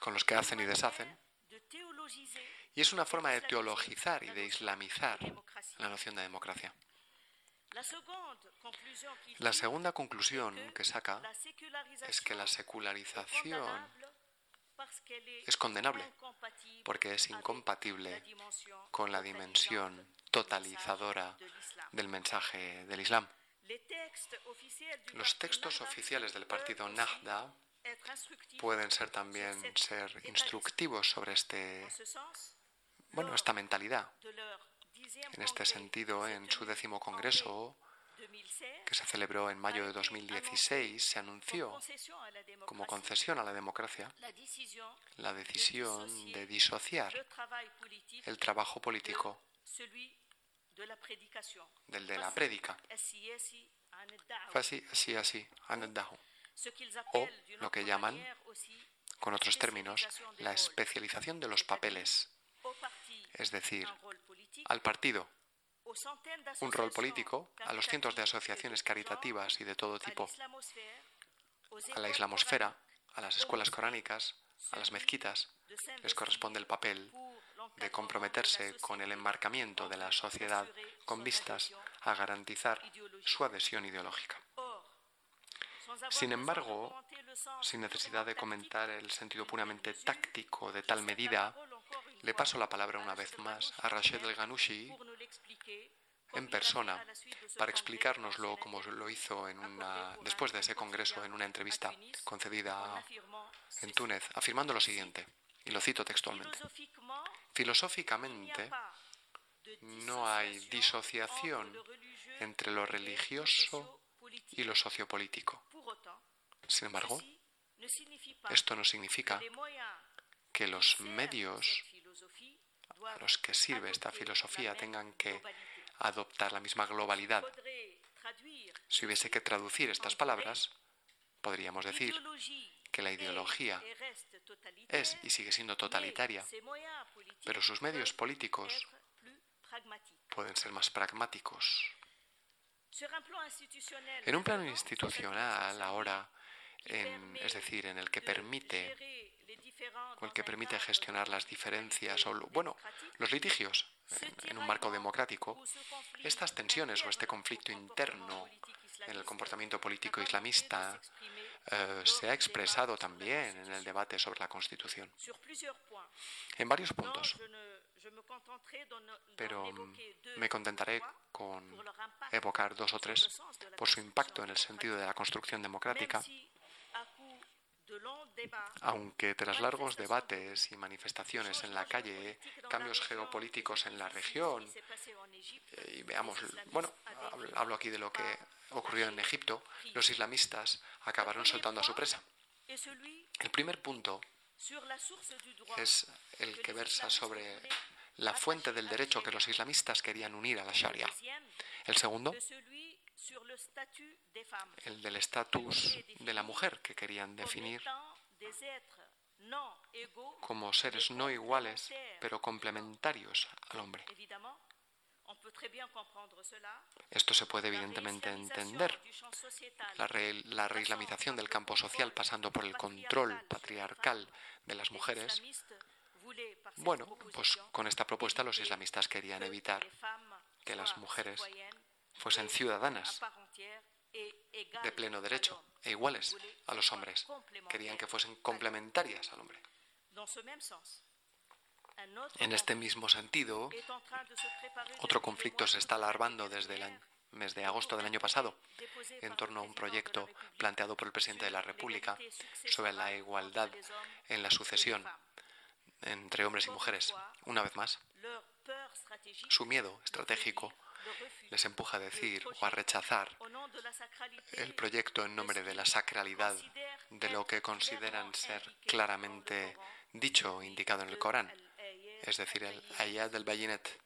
con los que hacen y deshacen. Y es una forma de teologizar y de islamizar la noción de democracia. La segunda conclusión que saca es que la secularización es condenable porque es incompatible con la dimensión totalizadora del mensaje del Islam. Los textos oficiales del partido Nahda pueden ser también ser instructivos sobre este bueno, esta mentalidad. En este sentido, en su décimo congreso, que se celebró en mayo de 2016, se anunció como concesión a la democracia la decisión de disociar el trabajo político del de la prédica. Así, así, así, o lo que llaman, con otros términos, la especialización de los papeles, es decir, al partido un rol político a los cientos de asociaciones caritativas y de todo tipo, a la islamosfera, a las escuelas coránicas, a las mezquitas, les corresponde el papel de comprometerse con el enmarcamiento de la sociedad con vistas a garantizar su adhesión ideológica. Sin embargo, sin necesidad de comentar el sentido puramente táctico de tal medida, le paso la palabra una vez más a Rashid El Ghanouchi en persona para explicárnoslo como lo hizo después de ese congreso en una entrevista concedida en Túnez, afirmando lo siguiente, y lo cito textualmente. Filosóficamente, no hay disociación entre lo religioso y lo sociopolítico. Sin embargo, esto no significa que los medios a los que sirve esta filosofía tengan que adoptar la misma globalidad. Si hubiese que traducir estas palabras, podríamos decir que la ideología es y sigue siendo totalitaria, pero sus medios políticos pueden ser más pragmáticos. En un plano institucional, ahora, es decir, en el que permite el que permite gestionar las diferencias o, bueno, los litigios en, un marco democrático, estas tensiones o este conflicto interno en el comportamiento político islamista eh, se ha expresado también en el debate sobre la Constitución. En varios puntos. Pero me contentaré con evocar dos o tres por su impacto en el sentido de la construcción democrática aunque tras largos debates y manifestaciones en la calle, cambios geopolíticos en la región, eh, y veamos, bueno, hablo aquí de lo que ocurrió en Egipto, los islamistas acabaron soltando a su presa. El primer punto es el que versa sobre la fuente del derecho que los islamistas querían unir a la Sharia. El segundo el del estatus de la mujer que querían definir como seres no iguales, pero complementarios al hombre. Esto se puede evidentemente entender. La, la reislamización del campo social pasando por el control patriarcal de las mujeres. Bueno, pues con esta propuesta los islamistas querían evitar que las mujeres fuesen ciudadanas de pleno derecho e iguales a los hombres. Querían que fuesen complementarias al hombre. En este mismo sentido, otro conflicto se está alarmando desde el mes de agosto del año pasado en torno a un proyecto planteado por el presidente de la República sobre la igualdad en la sucesión entre hombres y mujeres. Una vez más, su miedo estratégico les empuja a decir o a rechazar el proyecto en nombre de la sacralidad de lo que consideran ser claramente dicho o indicado en el Corán, es decir, el ayat del Bayinet.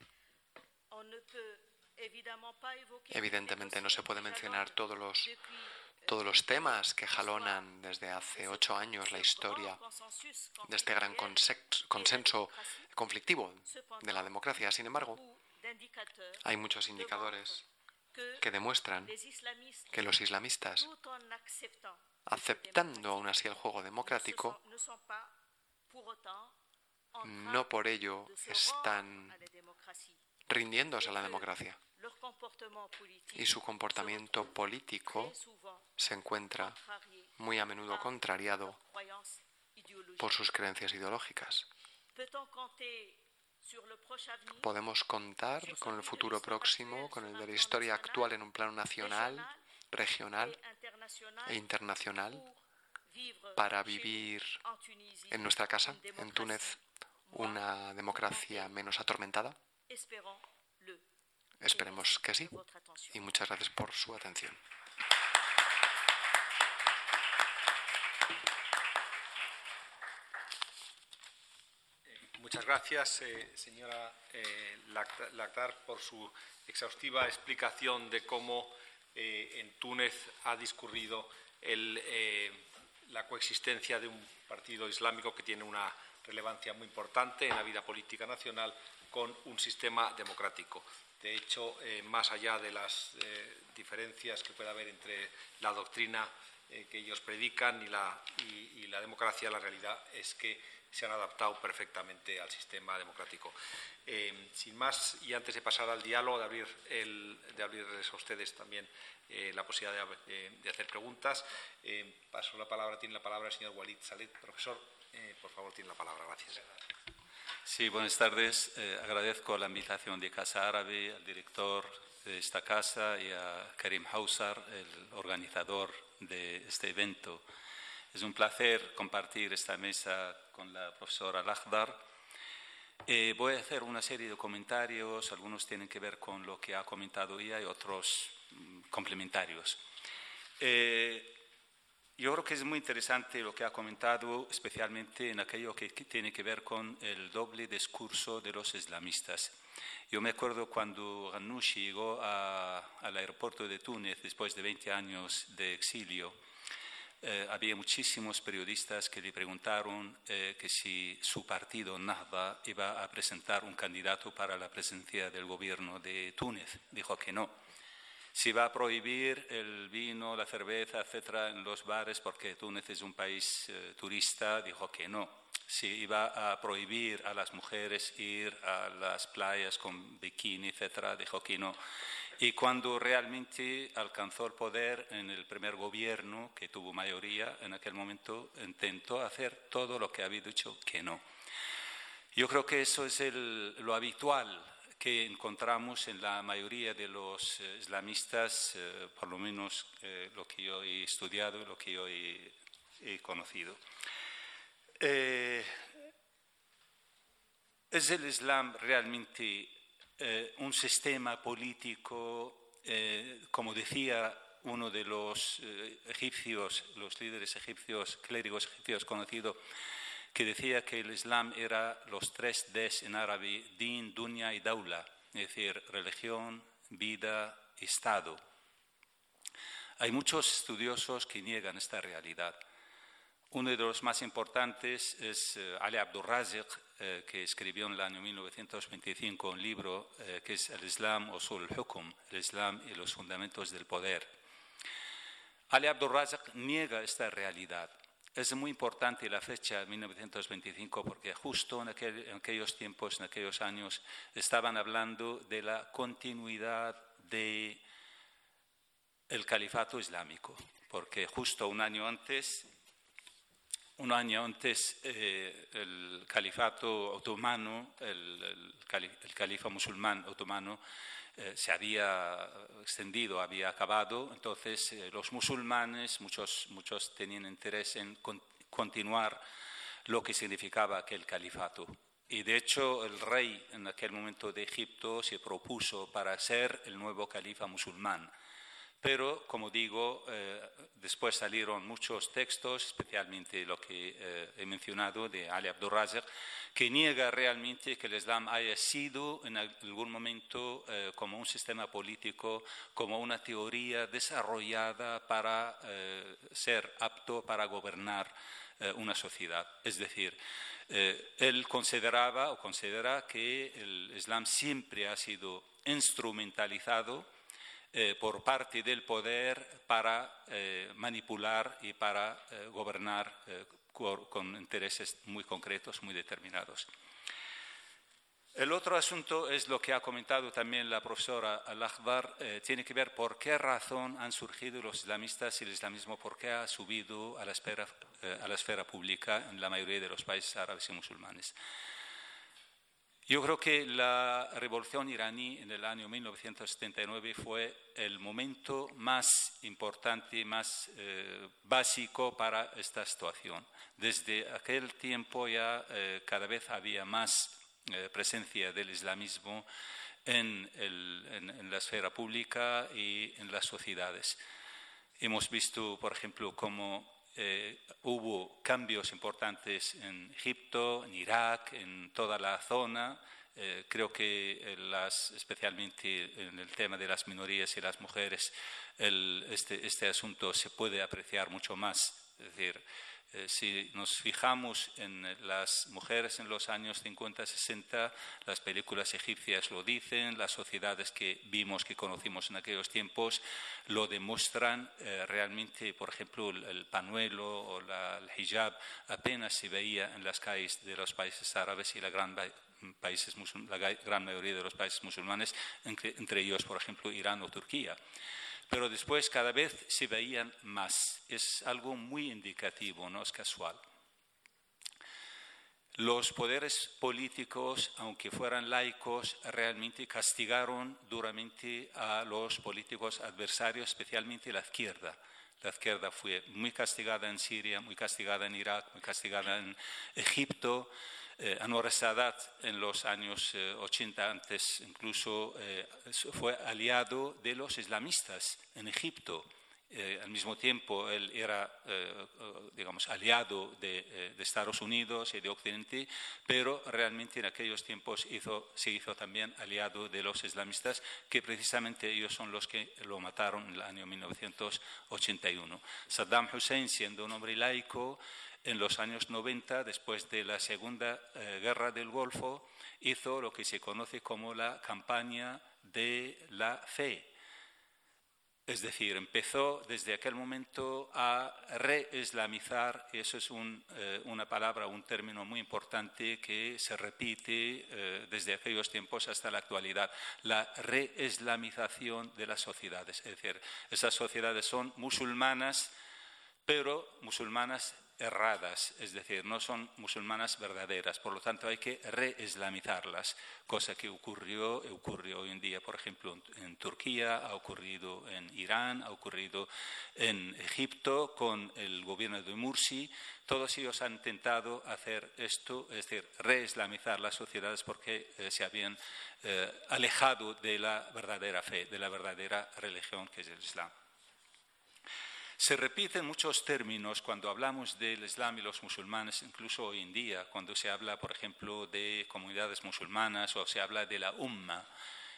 Evidentemente no se puede mencionar todos los, todos los temas que jalonan desde hace ocho años la historia de este gran consenso conflictivo de la democracia. Sin embargo, hay muchos indicadores que demuestran que los islamistas, aceptando aún así el juego democrático, no por ello están rindiéndose a la democracia. Y su comportamiento político se encuentra muy a menudo contrariado por sus creencias ideológicas. Podemos contar con el futuro próximo, con el de la historia actual en un plano nacional, regional e internacional para vivir en nuestra casa, en Túnez, una democracia menos atormentada? Esperemos que sí. Y muchas gracias por su atención. Muchas gracias, eh, señora eh, Lactar, por su exhaustiva explicación de cómo eh, en Túnez ha discurrido la coexistencia de un partido islámico que tiene una relevancia muy importante en la vida política nacional con un sistema democrático. De hecho, más allá de las diferencias que pueda haber entre la doctrina que ellos predican y la democracia, la realidad es que se han adaptado perfectamente al sistema democrático. Eh, sin más, y antes de pasar al diálogo, de, abrir de abrirles a ustedes también eh, la posibilidad de, hacer preguntas, eh, paso la palabra, tiene la palabra el señor Walid Salet. Profesor, por favor, tiene la palabra. Gracias. Sí, buenas tardes. agradezco la invitación de Casa Árabe, al director de esta casa y a Karim Hausar, el organizador de este evento. Es un placer compartir esta mesa con la profesora Lagdar. Eh, voy a hacer una serie de comentarios, algunos tienen que ver con lo que ha comentado ella y otros mm, complementarios. Eh, yo creo que es muy interesante lo que ha comentado, especialmente en aquello que, tiene que ver con el doble discurso de los islamistas. Yo me acuerdo cuando Ghanouchi llegó al aeropuerto de Túnez después de 20 años de exilio eh, había muchísimos periodistas que le preguntaron eh, que si su partido Nahda iba a presentar un candidato para la presidencia del gobierno de Túnez. Dijo que no. Si va a prohibir el vino, la cerveza, etcétera, en los bares porque Túnez es un país eh, turista, dijo que no. Si iba a prohibir a las mujeres ir a las playas con bikini, etcétera, dijo que no. Y cuando realmente alcanzó el poder en el primer gobierno, que tuvo mayoría, en aquel momento intentó hacer todo lo que había dicho que no. Yo creo que eso es lo habitual que encontramos en la mayoría de los eh, islamistas, eh, por lo menos eh, lo que yo he estudiado y lo que yo he, conocido. ¿Es el Islam realmente eh, un sistema político, eh, como decía uno de los eh, egipcios, los líderes egipcios, clérigos egipcios conocidos, que decía que el Islam era los tres Ds en árabe, din, dunya y daula, es decir, religión, vida, Estado. Hay muchos estudiosos que niegan esta realidad. Uno de los más importantes es Ali Abdurraziq, eh, que escribió en el año 1925 un libro eh, que es El Islam o Sul Hukum, el Islam y los fundamentos del poder. Ali Abdurrazak niega esta realidad. Es muy importante la fecha de 1925 porque justo en, aquellos tiempos, en aquellos años, estaban hablando de la continuidad del el califato islámico, porque justo un año antes un año antes eh, el califato otomano, el, califa musulmán otomano, eh, se había extendido, había acabado. Entonces eh, los musulmanes, muchos, muchos tenían interés en continuar lo que significaba aquel califato. Y de hecho el rey en aquel momento de Egipto se propuso para ser el nuevo califa musulmán. Pero, como digo, eh, después salieron muchos textos, especialmente lo que eh, he mencionado de Ali Abdurrazak, que niega realmente que el Islam haya sido en algún momento eh, como un sistema político, como una teoría desarrollada para ser apto para gobernar una sociedad. Es decir, él consideraba o considera que el Islam siempre ha sido instrumentalizado eh, por parte del poder para eh, manipular y para eh, gobernar con intereses muy concretos, muy determinados. El otro asunto es lo que ha comentado también la profesora Al-Akhbar, tiene que ver por qué razón han surgido los islamistas y el islamismo, por qué ha subido a la, esfera, a la esfera pública en la mayoría de los países árabes y musulmanes. Yo creo que la revolución iraní en el año 1979 fue el momento más importante, más eh, básico para esta situación. Desde aquel tiempo ya cada vez había más eh, presencia del islamismo en, la esfera pública y en las sociedades. Hemos visto, por ejemplo, cómo eh, hubo cambios importantes en Egipto, en Irak, en toda la zona. Eh, creo que las, especialmente en el tema de las minorías y las mujeres, este, este, asunto se puede apreciar mucho más. Es decir, eh, si nos fijamos en las mujeres en los años 50, 60, las películas egipcias lo dicen, las sociedades que vimos, que conocimos en aquellos tiempos, lo demuestran. Eh, realmente, por ejemplo, el, panuelo o el hijab apenas se veía en las calles de los países árabes y la gran países la gran mayoría de los países musulmanes, entre ellos, por ejemplo, Irán o Turquía pero después cada vez se veían más. Es algo muy indicativo, no es casual. Los poderes políticos, aunque fueran laicos, realmente castigaron duramente a los políticos adversarios, especialmente la izquierda. La izquierda fue muy castigada en Siria, muy castigada en Irak, muy castigada en Egipto. Eh, Anwar Sadat en los años 80 eh, antes incluso eh, fue aliado de los islamistas en Egipto. al mismo tiempo él era, digamos, aliado de, Estados Unidos y de Occidente, pero realmente en aquellos tiempos se hizo también aliado de los islamistas, que precisamente ellos son los que lo mataron en el año 1981. Saddam Hussein, siendo un hombre laico, en los años 90, después de la Segunda eh, Guerra del Golfo, hizo lo que se conoce como la campaña de la fe. Es decir, empezó desde aquel momento a reislamizar, y eso es eh, una palabra, un término muy importante que se repite eh, desde aquellos tiempos hasta la actualidad, la reislamización de las sociedades. Es decir, esas sociedades son musulmanas, pero musulmanas erradas, es decir, no son musulmanas verdaderas, por lo tanto hay que reislamizarlas, cosa que ocurrió, hoy en día, por ejemplo, en Turquía, ha ocurrido en Irán, ha ocurrido en Egipto con el gobierno de Mursi, todos ellos han intentado hacer esto, es decir, reislamizar las sociedades porque eh, se habían eh, alejado de la verdadera fe, de la verdadera religión que es el Islam. Se repiten muchos términos cuando hablamos del Islam y los musulmanes, incluso hoy en día, cuando se habla, por ejemplo, de comunidades musulmanas o se habla de la umma.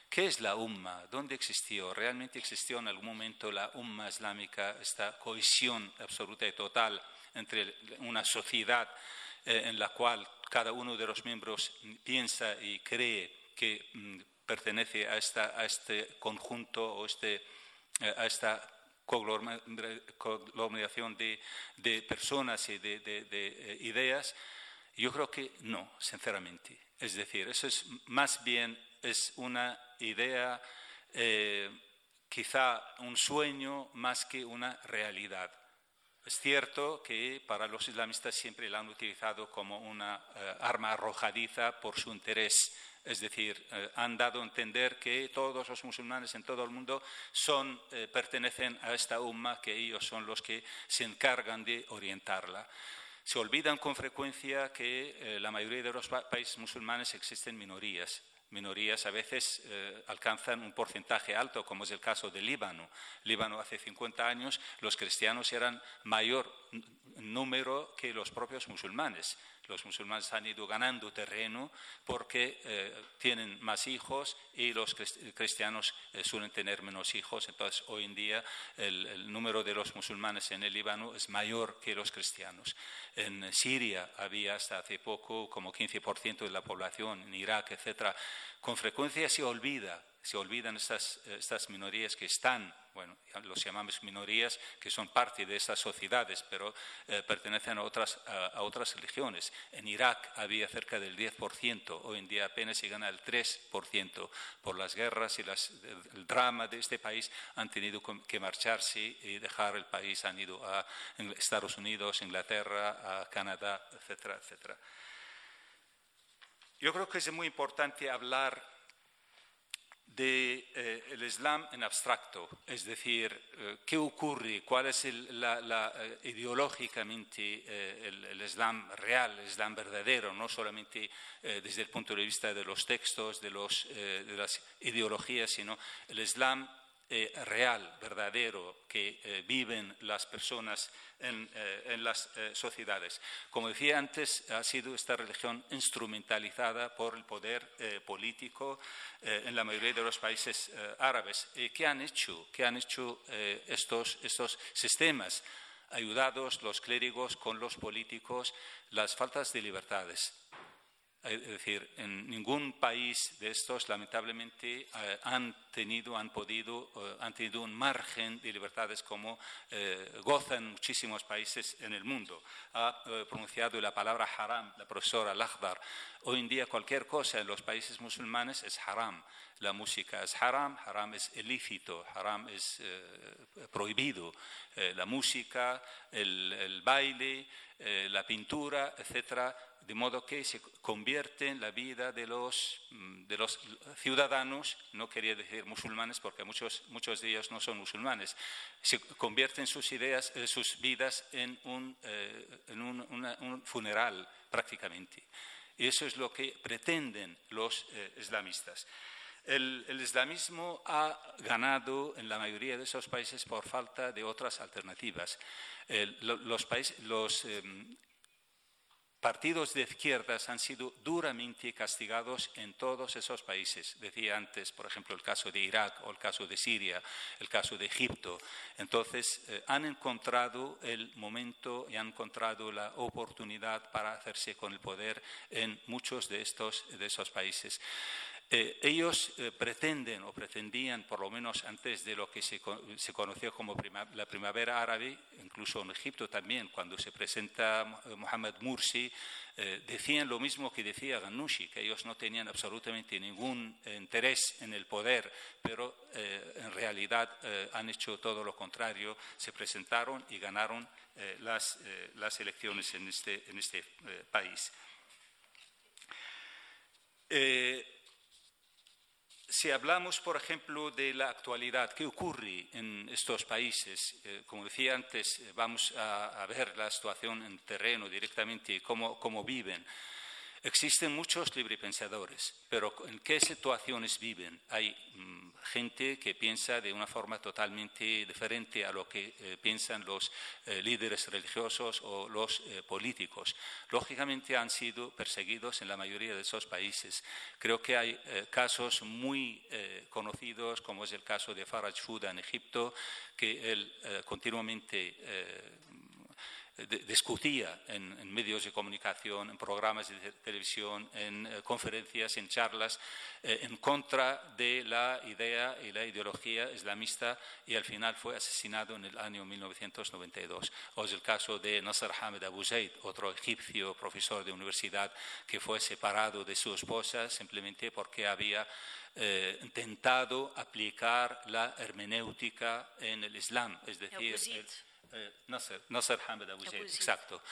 ¿Qué es la umma? ¿Dónde existió? ¿Realmente existió en algún momento la umma islámica, esta cohesión absoluta y total entre una sociedad eh, en la cual cada uno de los miembros piensa y cree que mm, pertenece a, este conjunto o este, eh, a esta conglomeración de, de personas y de, eh, ideas? Yo creo que no, sinceramente. Es decir, eso es más bien es una idea, eh, quizá un sueño más que una realidad. Es cierto que para los islamistas siempre la han utilizado como una eh, arma arrojadiza por su interés es decir, eh, han dado a entender que todos los musulmanes en todo el mundo son, eh, pertenecen a esta umma, que ellos son los que se encargan de orientarla. Se olvidan con frecuencia que eh, la mayoría de los países musulmanes existen minorías. Minorías a veces alcanzan un porcentaje alto, como es el caso de Líbano. Líbano hace 50 años los cristianos eran mayor número que los propios musulmanes los musulmanes han ido ganando terreno porque eh, tienen más hijos y los cristianos eh, suelen tener menos hijos. Entonces, hoy en día el, número de los musulmanes en el Líbano es mayor que los cristianos. En Siria había hasta hace poco como 15% de la población, en Irak, etc. Con frecuencia se olvida se olvidan estas, estas minorías que están, bueno, los llamamos minorías, que son parte de estas sociedades, pero eh, pertenecen a otras, a, otras religiones. En Irak había cerca del 10%, hoy en día apenas llegan al 3%. Por las guerras y las, el drama de este país han tenido que marcharse y dejar el país, han ido a Estados Unidos, Inglaterra, a Canadá, etcétera, etcétera. Yo creo que es muy importante hablar de, eh, Islam en abstracto, es decir, eh, qué ocurre, cuál es la, eh, ideológicamente el, Islam real, el Islam verdadero, no solamente desde el punto de vista de los textos, de, los, de las ideologías, sino el Islam eh, real, verdadero, que eh, viven las personas en, eh, las sociedades. Como decía antes, ha sido esta religión instrumentalizada por el poder político en la mayoría de los países árabes. ¿Qué han hecho? ¿Qué han hecho estos, estos sistemas? ayudados los clérigos con los políticos las faltas de libertades es decir, en ningún país de estos, lamentablemente, eh, han tenido, han podido, eh, han tenido un margen de libertades como eh, gozan muchísimos países en el mundo. Ha pronunciado la palabra haram la profesora Lakhdar. Hoy en día cualquier cosa en los países musulmanes es haram. La música es haram, haram es ilícito, haram es prohibido. la música, el, baile, la pintura, etcétera de modo que se convierte la vida de los, mm, de los ciudadanos, no quería decir musulmanes porque muchos, muchos de ellos no son musulmanes, se convierten sus ideas, eh, sus vidas en, un, eh, en un, funeral prácticamente. Y eso es lo que pretenden los eh, islamistas. El, islamismo ha ganado en la mayoría de esos países por falta de otras alternativas. los, em, partidos de izquierdas han sido duramente castigados en todos esos países. Decía antes, por ejemplo, el caso de Irak o el caso de Siria, el caso de Egipto. Entonces, eh, han encontrado el momento y han encontrado la oportunidad para hacerse con el poder en muchos de estos de esos países. Eh, ellos eh, pretenden o pretendían, por lo menos antes de lo que se, conoció como la primavera árabe, incluso en Egipto también, cuando se presenta Mohamed Mursi, eh, decían lo mismo que decía Ghanouchi, que ellos no tenían absolutamente ningún interés en el poder, pero en realidad han hecho todo lo contrario, se presentaron y ganaron las, elecciones en este, en este país. Si hablamos, por ejemplo, de la actualidad, ¿qué ocurre en estos países? Eh, como decía antes, eh, vamos a, ver la situación en terreno directamente, cómo, cómo viven. Existen muchos librepensadores, pero ¿en qué situaciones viven? Hay mm, gente que piensa de una forma totalmente diferente a lo que eh, piensan los eh, líderes religiosos o los eh, políticos. Lógicamente han sido perseguidos en la mayoría de esos países. Creo que hay casos muy conocidos, como es el caso de Faraj Fuda en Egipto, que él continuamente discutía en, medios de comunicación, en programas de televisión, en eh, conferencias, en charlas, eh, en contra de la idea y la ideología islamista y al final fue asesinado en el año 1992. O es el caso de Nasser Hamed Abu Zaid, otro egipcio profesor de universidad que fue separado de su esposa simplemente porque había eh, intentado aplicar la hermenéutica en el Islam, es decir, eh, Nasser, Hamed Abu Zaid, exacto.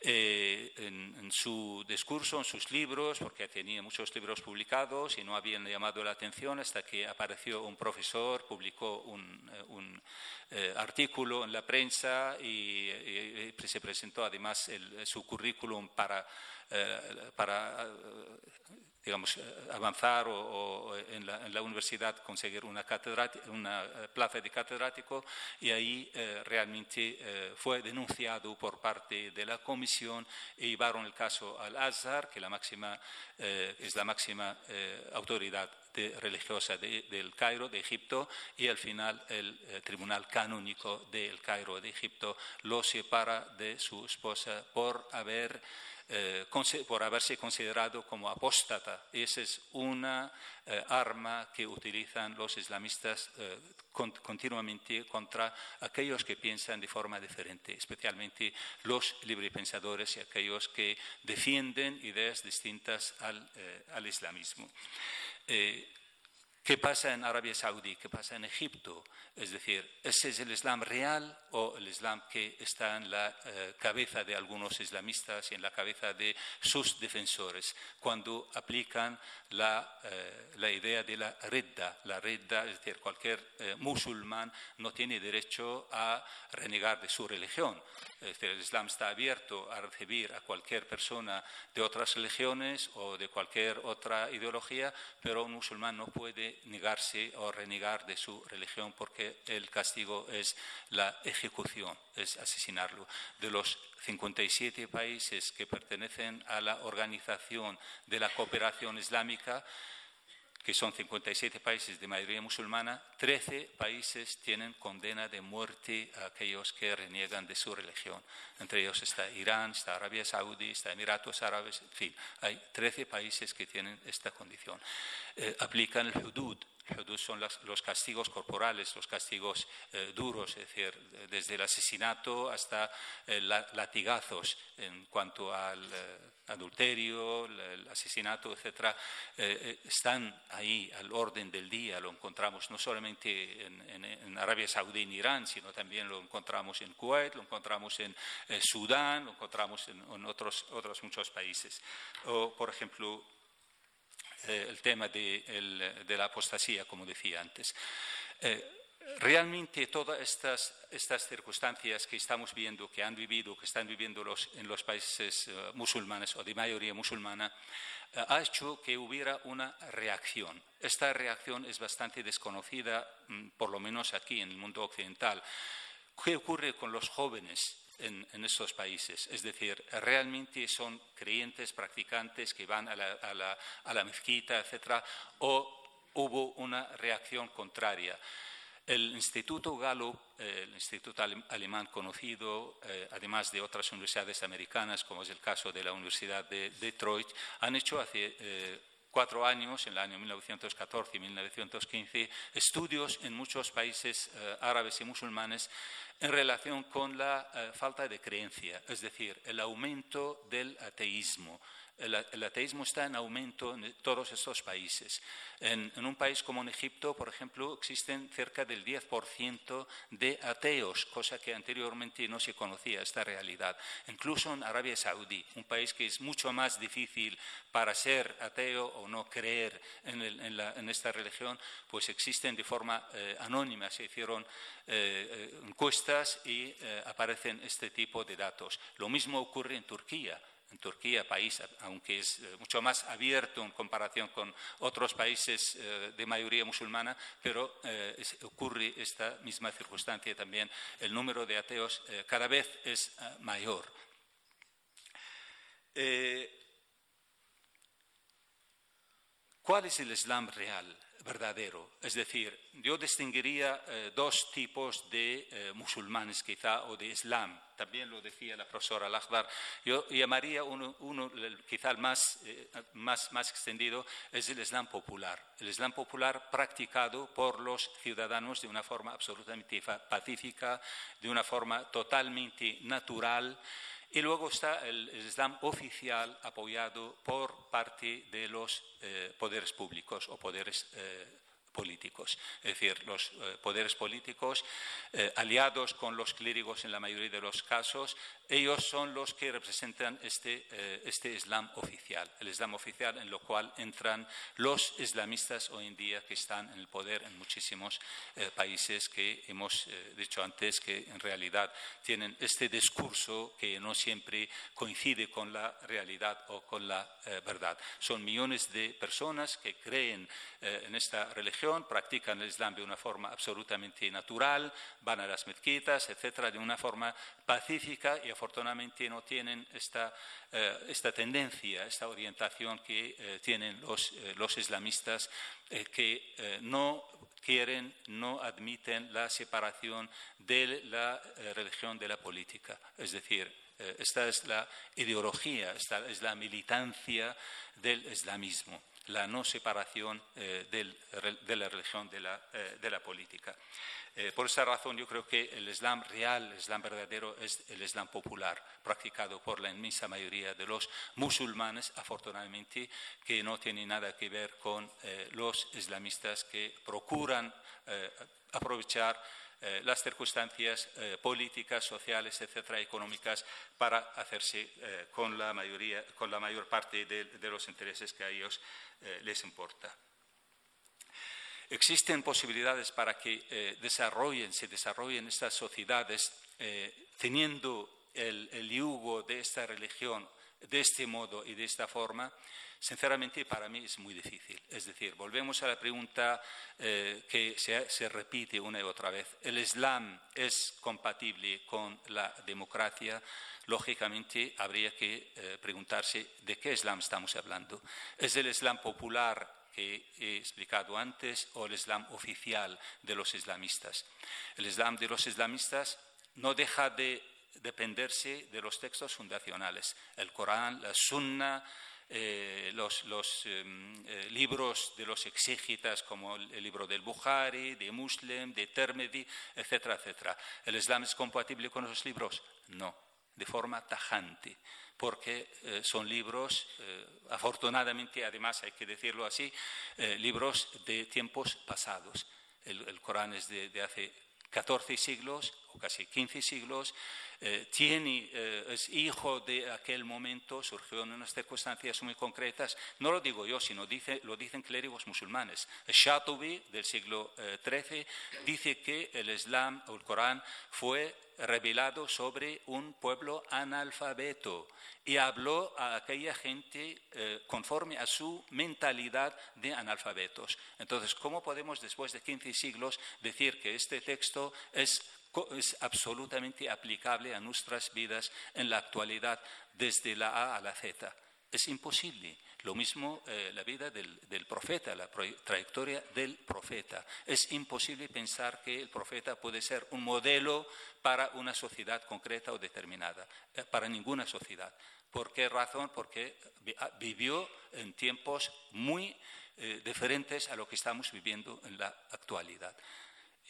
Eh, en, su discurso, en sus libros, porque tenía muchos libros publicados y no habían llamado la atención hasta que apareció un profesor, publicó un, eh, artículo en la prensa y, se presentó además su currículum para, para digamos, eh, avanzar o, en, la, universidad conseguir una, una eh, plaza de catedrático y ahí eh, realmente fue denunciado por parte de la comisión y llevaron el caso al Azhar, que la máxima, es la máxima autoridad religiosa del Cairo, de Egipto, y al final el Tribunal Canónico del Cairo, de Egipto, lo separa de su esposa por haber eh, por haberse considerado como apóstata. Esa es una eh, arma que utilizan los islamistas eh, continuamente contra aquellos que piensan de forma diferente, especialmente los librepensadores y aquellos que defienden ideas distintas al, al islamismo. ¿Qué pasa en Arabia Saudí? ¿Qué pasa en Egipto? Es decir, ¿ese es el Islam real o el Islam que está en la eh, cabeza de algunos islamistas y en la cabeza de sus defensores cuando aplican la, eh, idea de la redda? La redda, es decir, cualquier eh, musulmán no tiene derecho a renegar de su religión. Es decir, el Islam está abierto a recibir a cualquier persona de otras religiones o de cualquier otra ideología, pero un musulmán no puede negarse o renegar de su religión porque el castigo es la ejecución, es asesinarlo. De los 57 países que pertenecen a la Organización de la Cooperación Islámica, que son 57 países de mayoría musulmana, 13 países tienen condena de muerte a aquellos que reniegan de su religión. Entre ellos está Irán, está Arabia Saudí, está Emiratos Árabes, en fin, hay 13 países que tienen esta condición. Eh, aplican el hudud, son los castigos corporales, los castigos eh, duros, es decir, desde el asesinato hasta eh, latigazos en cuanto al eh, adulterio, el, asesinato, etc. están ahí al orden del día, lo encontramos no solamente en, Arabia Saudí, en Irán, sino también lo encontramos en Kuwait, lo encontramos en Sudán, lo encontramos en, en otros, otros muchos países. O, por ejemplo, eh, el tema de, la apostasía, como decía antes. Eh, realmente todas estas, circunstancias que estamos viendo, que han vivido, que están viviendo en los países eh, musulmanes o de mayoría musulmana, ha hecho que hubiera una reacción. Esta reacción es bastante desconocida, mm, por lo menos aquí en el mundo occidental. ¿Qué ocurre con los jóvenes en, estos países. Es decir, realmente son creyentes, practicantes que van a la, mezquita, etc. O hubo una reacción contraria. El Instituto Gallup, eh, el instituto alemán conocido, eh, además de otras universidades americanas, como es el caso de la Universidad de Detroit, han hecho hace eh, cuatro años, en el año 1914 y 1915, estudios en muchos países árabes y musulmanes en relación con la eh, falta de creencia, es decir, el aumento del ateísmo. El, ateísmo está en aumento en todos estos países. En, un país como en Egipto, por ejemplo, existen cerca del 10% de ateos, cosa que anteriormente no se conocía, esta realidad. Incluso en Arabia Saudí, un país que es mucho más difícil para ser ateo o no creer en, esta religión, pues existen de forma eh, anónima, se hicieron eh, encuestas y aparecen este tipo de datos. Lo mismo ocurre en Turquía. En Turquía, país, aunque es eh, mucho más abierto en comparación con otros países eh, de mayoría musulmana, pero eh, ocurre esta misma circunstancia también. El número de ateos cada vez es mayor. ¿Cuál es el Islam real? Verdadero. Es decir, yo distinguiría eh, dos tipos de eh, musulmanes quizá o de Islam. También lo decía la profesora Lagdar. Yo llamaría uno, quizá el más, eh, más, más extendido, es el Islam popular. El Islam popular practicado por los ciudadanos de una forma absolutamente pacífica, de una forma totalmente natural. Y luego está el, Islam oficial apoyado por parte de los eh, poderes públicos o poderes eh, políticos, es decir, los eh, poderes políticos eh, aliados con los clérigos en la mayoría de los casos, ellos son los que representan este, eh, este Islam oficial, el Islam oficial en lo cual entran los islamistas hoy en día que están en el poder en muchísimos países que hemos dicho antes que en realidad tienen este discurso que no siempre coincide con la realidad o con la verdad. Son millones de personas que creen en esta religión practican el Islam de una forma absolutamente natural, van a las mezquitas, etcétera, de una forma pacífica y afortunadamente no tienen esta, eh, esta tendencia, esta orientación que eh, tienen los, eh, los islamistas que no quieren, no admiten la separación de la religión de la política. Es decir, esta es la ideología, esta es la militancia del islamismo, la no separación de la religión de la política. Eh, por esta razón yo creo que el Islam real, el Islam verdadero, es el Islam popular, practicado por la inmensa mayoría de los musulmanes, afortunadamente, que no tiene nada que ver con eh, los islamistas que procuran eh, aprovechar las circunstancias políticas, sociales, etcétera, económicas, para hacerse con, la mayoría, con la mayor parte de los intereses que a ellos les importa. Existen posibilidades para que eh, desarrollen, se desarrollen estas sociedades eh, teniendo el, yugo de esta religión de este modo y de esta forma, sinceramente para mí es muy difícil. Es decir, volvemos a la pregunta eh, que se, repite una y otra vez. ¿El Islam es compatible con la democracia? Lógicamente habría que preguntarse de qué Islam estamos hablando. ¿Es el Islam popular que he explicado antes o el Islam oficial de los islamistas. El Islam de los islamistas no deja de dependerse de los textos fundacionales, el Corán, la Sunna, eh, los, em, eh, libros de los exégitas como el, libro del Bukhari, de Muslim, de Termedi, etcétera, etcétera. ¿El Islam es compatible con esos libros? No, de forma tajante porque eh, son libros, eh, afortunadamente, además hay que decirlo así, eh, libros de tiempos pasados. El, Corán es de, hace 14 siglos o casi 15 siglos, tiene, es hijo de aquel momento, surgió en unas circunstancias muy concretas. No lo digo yo, sino lo dicen clérigos musulmanes. Shatubi, del siglo XIII, dice que el Islam o el Corán fue revelado sobre un pueblo analfabeto y habló a aquella gente eh, conforme a su mentalidad de analfabetos. Entonces, ¿cómo podemos después de 15 siglos decir que este texto es es absolutamente aplicable a nuestras vidas en la actualidad, desde la A a la Z. Es imposible. Lo mismo eh, la vida del, profeta, la trayectoria del profeta. Es imposible pensar que el profeta puede ser un modelo para una sociedad concreta o determinada, eh, para ninguna sociedad. ¿Por qué razón? Porque ah, vivió en tiempos muy eh, diferentes a lo que estamos viviendo en la actualidad.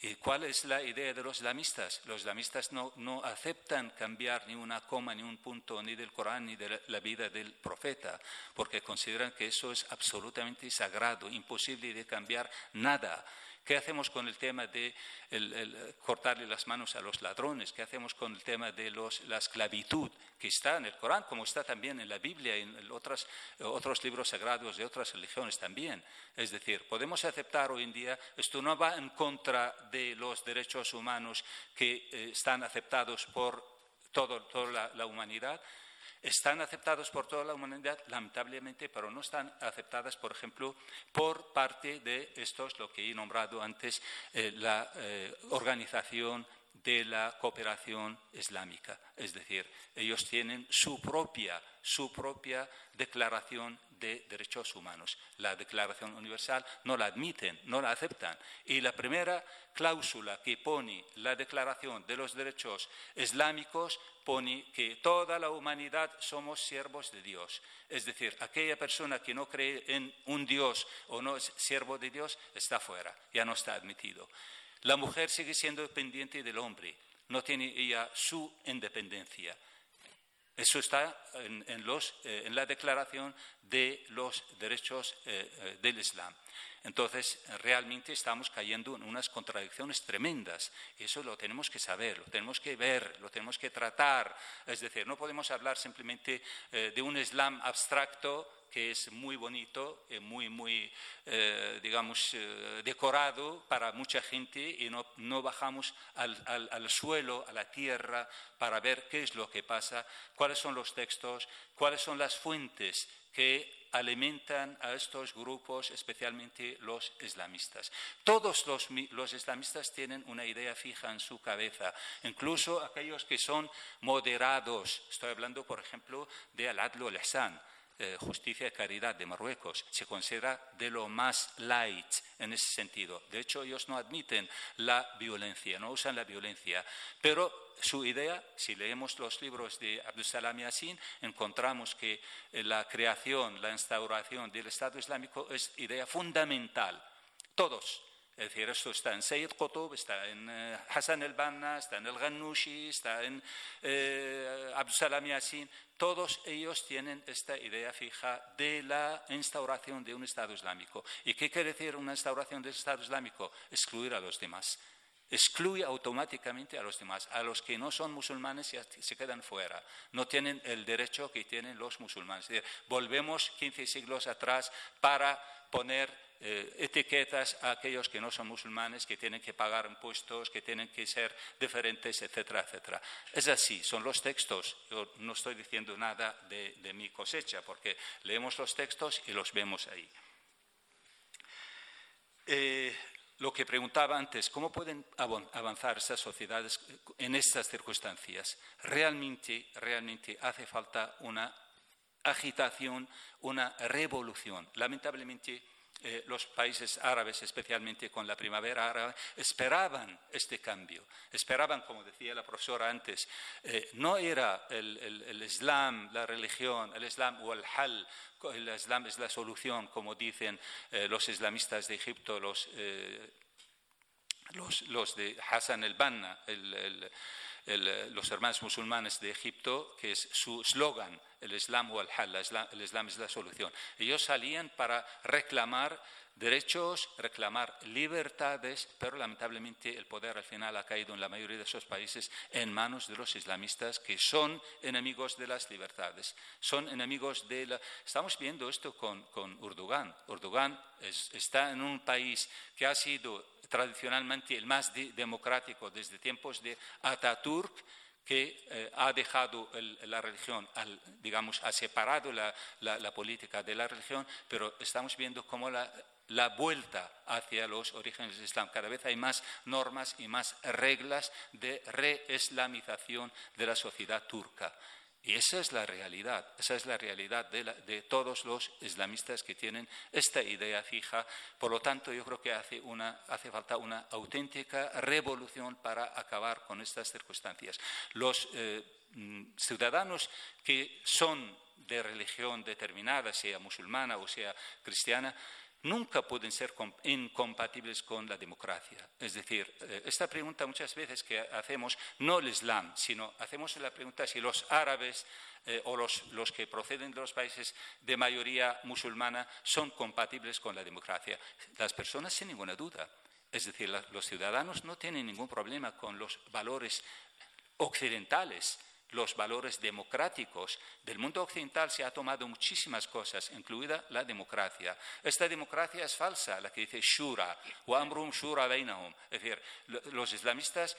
¿Y cuál es la idea de los islamistas? Los islamistas no, aceptan cambiar ni una coma, ni un punto, ni del Corán, ni de la vida del profeta, porque consideran que eso es absolutamente sagrado, imposible de cambiar nada. ¿Qué hacemos con el tema de cortarle las manos a los ladrones? ¿Qué hacemos con el tema de la esclavitud que está en el Corán, como está también en la Biblia y en otros libros sagrados de otras religiones también? Es decir, podemos aceptar hoy en día, esto no va en contra de los derechos humanos que eh, están aceptados por toda la humanidad, están aceptados por toda la humanidad, lamentablemente, pero no están aceptadas, por ejemplo, por parte de estos, lo que he nombrado antes, eh, la eh, organización de la cooperación islámica. Es decir, ellos tienen su propia, su propia declaración de derechos humanos. La Declaración Universal no la admiten, no la aceptan. Y la primera cláusula que pone la Declaración de los Derechos Islámicos pone que toda la humanidad somos siervos de Dios. Es decir, aquella persona que no cree en un Dios o no es siervo de Dios está fuera, ya no está admitido. La mujer sigue siendo dependiente del hombre, no tiene ella su independencia. Eso está en, eh, la Declaración de los Derechos eh, eh, del Islam. Entonces, realmente estamos cayendo en unas contradicciones tremendas. Eso lo tenemos que saber, lo tenemos que ver, lo tenemos que tratar. Es decir, no podemos hablar simplemente de un Islam abstracto que es muy bonito, eh, muy, muy, eh, digamos, eh, decorado para mucha gente y no, no bajamos al, al, al, suelo, a la tierra, para ver qué es lo que pasa, cuáles son los textos, cuáles son las fuentes que alimentan a estos grupos, especialmente los islamistas. Todos los, los, islamistas tienen una idea fija en su cabeza, incluso aquellos que son moderados. Estoy hablando, por ejemplo, de Al-Adl al eh, Justicia y Caridad de Marruecos. Se considera de lo más light en ese sentido. De hecho, ellos no admiten la violencia, no usan la violencia. Pero su idea, si leemos los libros de Abdussalam Yassin, encontramos que eh, la creación, la instauración del Estado Islámico es idea fundamental. Todos es decir, esto está en Sayyid Qutb, está en eh, Hassan el-Banna, está en el Ghanouchi, está en eh, Abdusalam Yassin. Todos ellos tienen esta idea fija de la instauración de un Estado Islámico. ¿Y qué quiere decir una instauración del Estado Islámico? Excluir a los demás. Excluye automáticamente a los demás. A los que no son musulmanes se quedan fuera. No tienen el derecho que tienen los musulmanes. Es decir, volvemos 15 siglos atrás para poner eh, etiquetas a aquellos que no son musulmanes, que tienen que pagar impuestos, que tienen que ser diferentes, etcétera, etcétera. Es así, son los textos. Yo no estoy diciendo nada de, mi cosecha, porque leemos los textos y los vemos ahí. Eh, lo que preguntaba antes, ¿cómo pueden avanzar estas sociedades en estas circunstancias? Realmente, realmente hace falta una agitación, una revolución. Lamentablemente, eh, los países árabes, especialmente con la primavera árabe, esperaban este cambio. Esperaban, como decía la profesora antes, eh, no era el, Islam, la religión, el Islam o el hal, el Islam es la solución, como dicen eh, los islamistas de Egipto, los, los, de Hassan el-Banna, los hermanos musulmanes de Egipto, que es su eslogan el Islam o el hal, el Islam es la solución. Ellos salían para reclamar derechos, reclamar libertades, pero lamentablemente el poder al final ha caído en la mayoría de esos países en manos de los islamistas que son enemigos de las libertades, son enemigos de la... Estamos viendo esto con, con Urdugan. Urdugan está en un país que ha sido tradicionalmente el más democrático desde tiempos de Ataturk, que eh, ha dejado la religión, digamos, ha separado la, política de la religión, pero estamos viendo cómo la, vuelta hacia los orígenes del Islam. Cada vez hay más normas y más reglas de reislamización de la sociedad turca. Y esa es la realidad, esa es la realidad de, todos los islamistas que tienen esta idea fija. Por lo tanto, yo creo que hace, falta una auténtica revolución para acabar con estas circunstancias. Los eh, mm, ciudadanos que son de religión determinada, sea musulmana o sea cristiana, nunca pueden ser incompatibles con la democracia. Es decir, eh, esta pregunta muchas veces que hacemos, no el Islam, sino hacemos la pregunta si los árabes eh, o los, que proceden de los países de mayoría musulmana son compatibles con la democracia. Las personas sin ninguna duda. Es decir, los ciudadanos no tienen ningún problema con los valores occidentales los valores democráticos. Del mundo occidental se ha tomado muchísimas cosas, incluida la democracia. Esta democracia es falsa, la que dice shura, o amrum shura bainahum. Es decir, los islamistas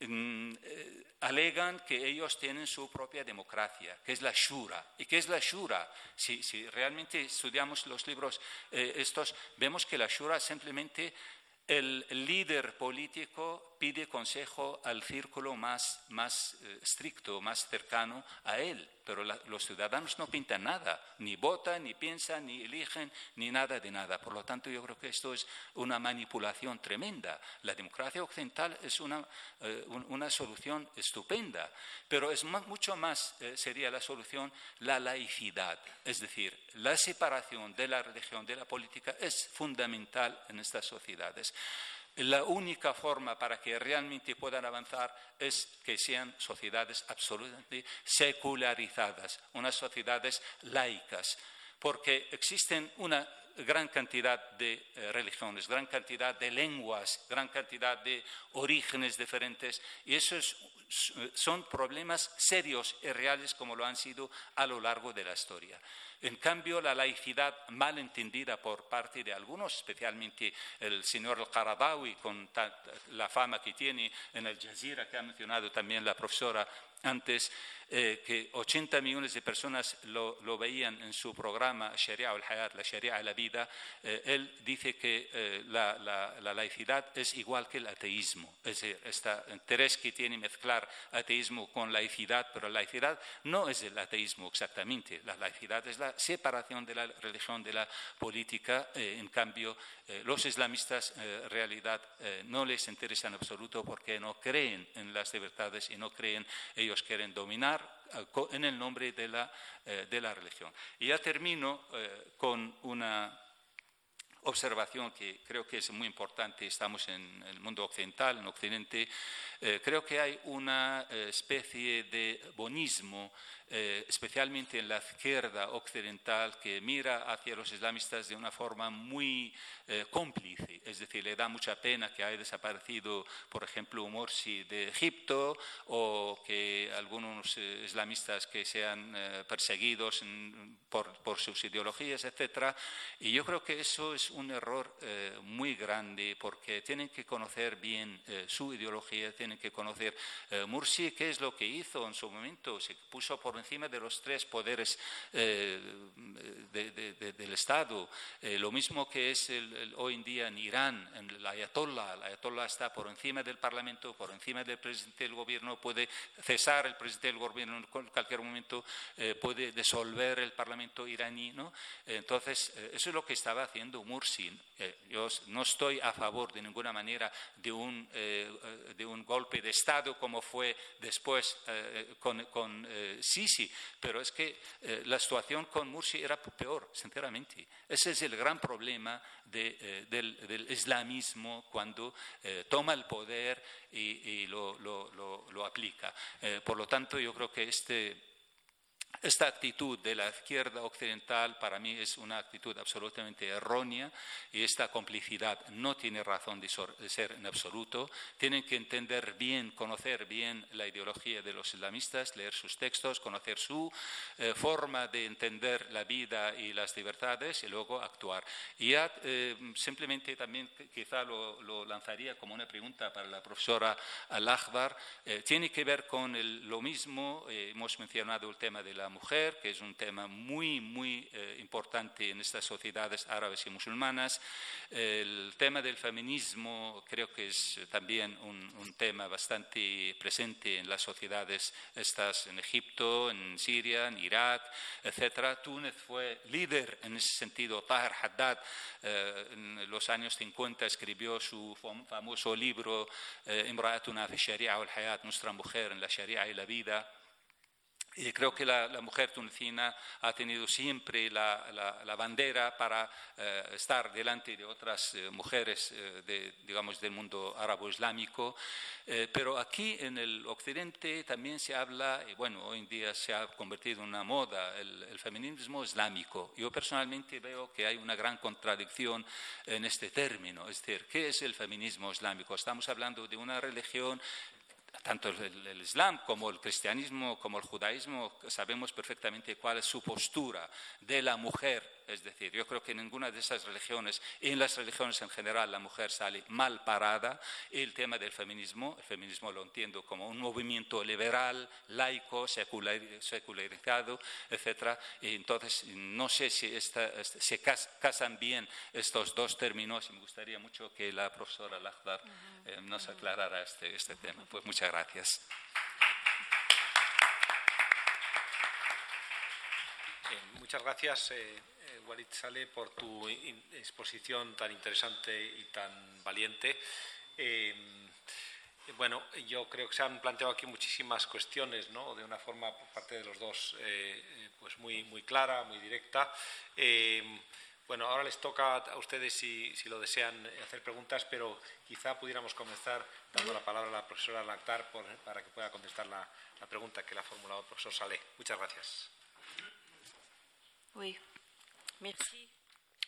mm, eh, alegan que ellos tienen su propia democracia, que es la shura. ¿Y qué es la shura? Si, realmente estudiamos los libros eh, estos, vemos que la shura simplemente el líder político pide consejo al círculo más, más eh, estricto, más cercano a él, pero los ciudadanos no pintan nada, ni votan, ni piensan, ni eligen, ni nada de nada. Por lo tanto, yo creo que esto es una manipulación tremenda. La democracia occidental es una, eh, una solución estupenda, pero es mucho más eh, sería la solución la laicidad, es decir, la separación de la religión de la política es fundamental en estas sociedades. La única forma para que realmente puedan avanzar es que sean sociedades absolutamente secularizadas, unas sociedades laicas, porque existen una gran cantidad de eh, religiones, gran cantidad de lenguas, gran cantidad de orígenes diferentes, y esos son problemas serios y reales como lo han sido a lo largo de la historia. En cambio, la laicidad mal entendida por parte de algunos, especialmente el señor Al-Qaradawi, con la fama que tiene en el Jazeera, que ha mencionado también la profesora antes, eh, que 80 millones de personas lo, veían en su programa Sharia al-Hayat, la Sharia a la vida, eh, él dice que eh, la, laicidad es igual que el ateísmo. Es decir, este interés que tiene mezclar ateísmo con laicidad, pero la laicidad no es el ateísmo exactamente. La laicidad es la la separación de la religión de la política. Eh, en cambio, eh, los islamistas en realidad no les interesa en absoluto porque no creen en las libertades y no creen, ellos quieren dominar en el nombre de la, de la religión. Y ya termino con una observación que creo que es muy importante, estamos en el mundo occidental, en Occidente, eh, creo que hay una eh, especie de bonismo eh, especialmente en la izquierda occidental, que mira hacia los islamistas de una forma muy eh, cómplice. Es decir, le da mucha pena que haya desaparecido, por ejemplo, Morsi de Egipto o que algunos eh, islamistas que sean perseguidos por, por, sus ideologías, etc. Y yo creo que eso es un error muy grande porque tienen que conocer bien su ideología, tienen que conocer Morsi, qué es lo que hizo en su momento. Se puso por encima de los tres poderes eh, del Estado. Eh, lo mismo que es hoy en día en Irán, en el ayatollah. El ayatollah está por encima del Parlamento, por encima del presidente del gobierno, puede cesar el presidente del gobierno en cualquier momento, eh, puede disolver el Parlamento iraní. ¿no? Entonces, eso es lo que estaba haciendo Mursi. yo no estoy a favor de ninguna manera de un, de un golpe de Estado como fue después con, con Sisi, pero es que eh, la situación con Mursi era peor, sinceramente. Ese es el gran problema eh, del, islamismo cuando eh, toma el poder y, lo, lo, aplica. por lo tanto, yo creo que este esta actitud de la izquierda occidental para mí es una actitud absolutamente errónea y esta complicidad no tiene razón de ser en absoluto. Tienen que entender bien, conocer bien la ideología de los islamistas, leer sus textos, conocer su eh, forma de entender la vida y las libertades y luego actuar. Y ya eh, simplemente también quizá lo, lanzaría como una pregunta para la profesora Al-Akhbar. Eh, tiene que ver con lo mismo, hemos mencionado el tema de la mujer, que es un tema muy, muy eh, importante en estas sociedades árabes y musulmanas. El tema del feminismo creo que es también un, tema bastante presente en las sociedades estas en Egipto, en Siria, en Irak, etc. Túnez fue líder en ese sentido. Tahir Haddad eh, en los años 50 escribió su famoso libro eh, Imra'atuna fi Sharia al Hayat, nuestra mujer en la Sharia y la vida y creo que la, mujer tunecina ha tenido siempre la, bandera para eh, estar delante de otras eh, mujeres eh, de, digamos, del mundo árabe-islámico. pero aquí en el occidente también se habla, y bueno, hoy en día se ha convertido en una moda, el, el feminismo islámico. Yo personalmente veo que hay una gran contradicción en este término. Es decir, ¿qué es el feminismo islámico? Estamos hablando de una religión tanto el, Islam como el cristianismo, como el judaísmo, sabemos perfectamente cuál es su postura de la mujer es decir, yo creo que en ninguna de esas religiones, y en las religiones en general, la mujer sale mal parada. El tema del feminismo, el feminismo lo entiendo como un movimiento liberal, laico, secularizado, etc. Y entonces, no sé si se casan bien estos dos términos y me gustaría mucho que la profesora Lachdar eh, nos aclarara este, este tema. Pues muchas gracias. muchas gracias. Eh, Walid Sale, por tu exposición tan interesante y tan valiente. Eh, bueno, yo creo que se han planteado aquí muchísimas cuestiones, ¿no? De una forma por parte de los dos, eh, pues muy, muy clara, muy directa. Eh, bueno, ahora les toca a ustedes, si, lo desean, hacer preguntas, pero quizá pudiéramos comenzar dando la palabra a la profesora Lactar para que pueda contestar la, pregunta que le ha formulado el profesor Salé. Muchas gracias.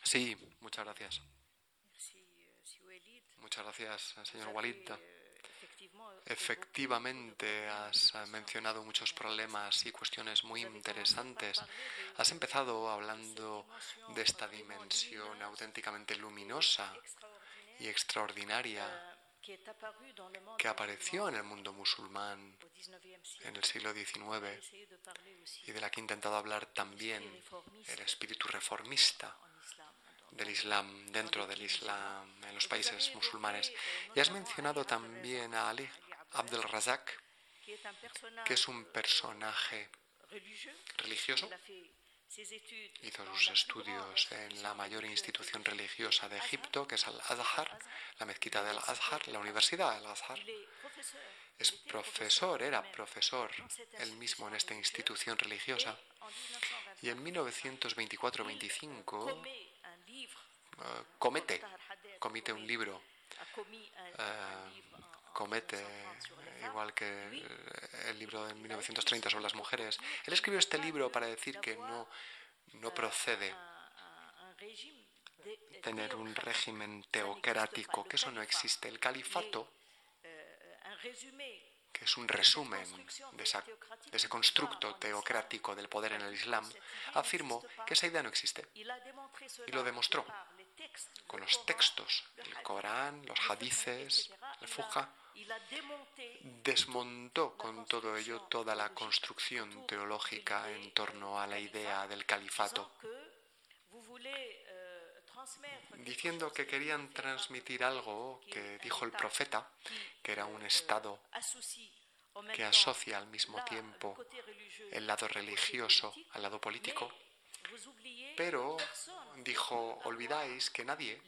Sí, muchas gracias. Muchas gracias, señor Walid. Efectivamente, has mencionado muchos problemas y cuestiones muy interesantes. Has empezado hablando de esta dimensión auténticamente luminosa y extraordinaria que apareció en el mundo musulmán en el siglo XIX y de la que he intentado hablar también el espíritu reformista del Islam, dentro del Islam, en los países musulmanes. Y has mencionado también a Ali Abdel Razak, que es un personaje religioso Hizo sus estudios en la mayor institución religiosa de Egipto, que es Al-Azhar, la mezquita del Azhar, la universidad del Azhar. Es profesor, era profesor él mismo en esta institución religiosa. Y en 1924-25 eh, comete, comete un libro eh, comete, igual que el libro de 1930 sobre las mujeres. Él escribió este libro para decir que no, no procede tener un régimen teocrático, que eso no existe. El califato, que es un resumen de, de ese constructo teocrático del poder en el Islam, afirmó que esa idea no existe. Y lo demostró con los textos, el Corán, los hadices, el Fuja desmontó con todo ello toda la construcción teológica en torno a la idea del califato, diciendo que querían transmitir algo que dijo el profeta, que era un estado que asocia al mismo tiempo el lado religioso al lado político, pero dijo, olvidáis que nadie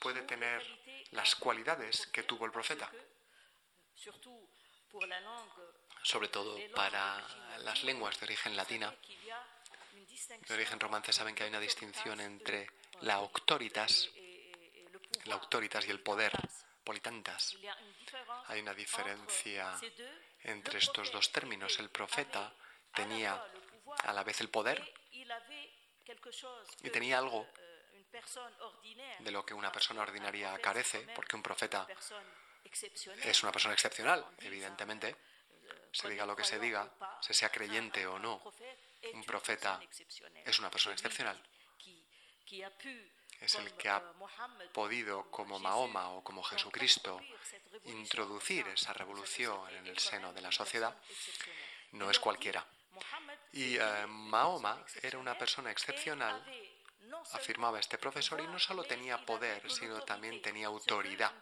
puede tener las cualidades que tuvo el profeta sobre todo para las lenguas de origen latina, de origen romance, saben que hay una distinción entre la auctoritas, la auctoritas y el poder, politantas. Hay una diferencia entre estos dos términos. El profeta tenía a la vez el poder y tenía algo de lo que una persona ordinaria carece, porque un profeta es una persona excepcional, evidentemente. Se diga lo que se diga, se sea creyente o no, un profeta es una persona excepcional. Es el que ha podido, como Mahoma o como Jesucristo, introducir esa revolución en el seno de la sociedad. No es cualquiera. Y eh, Mahoma era una persona excepcional, afirmaba este profesor, y no solo tenía poder, sino también tenía autoridad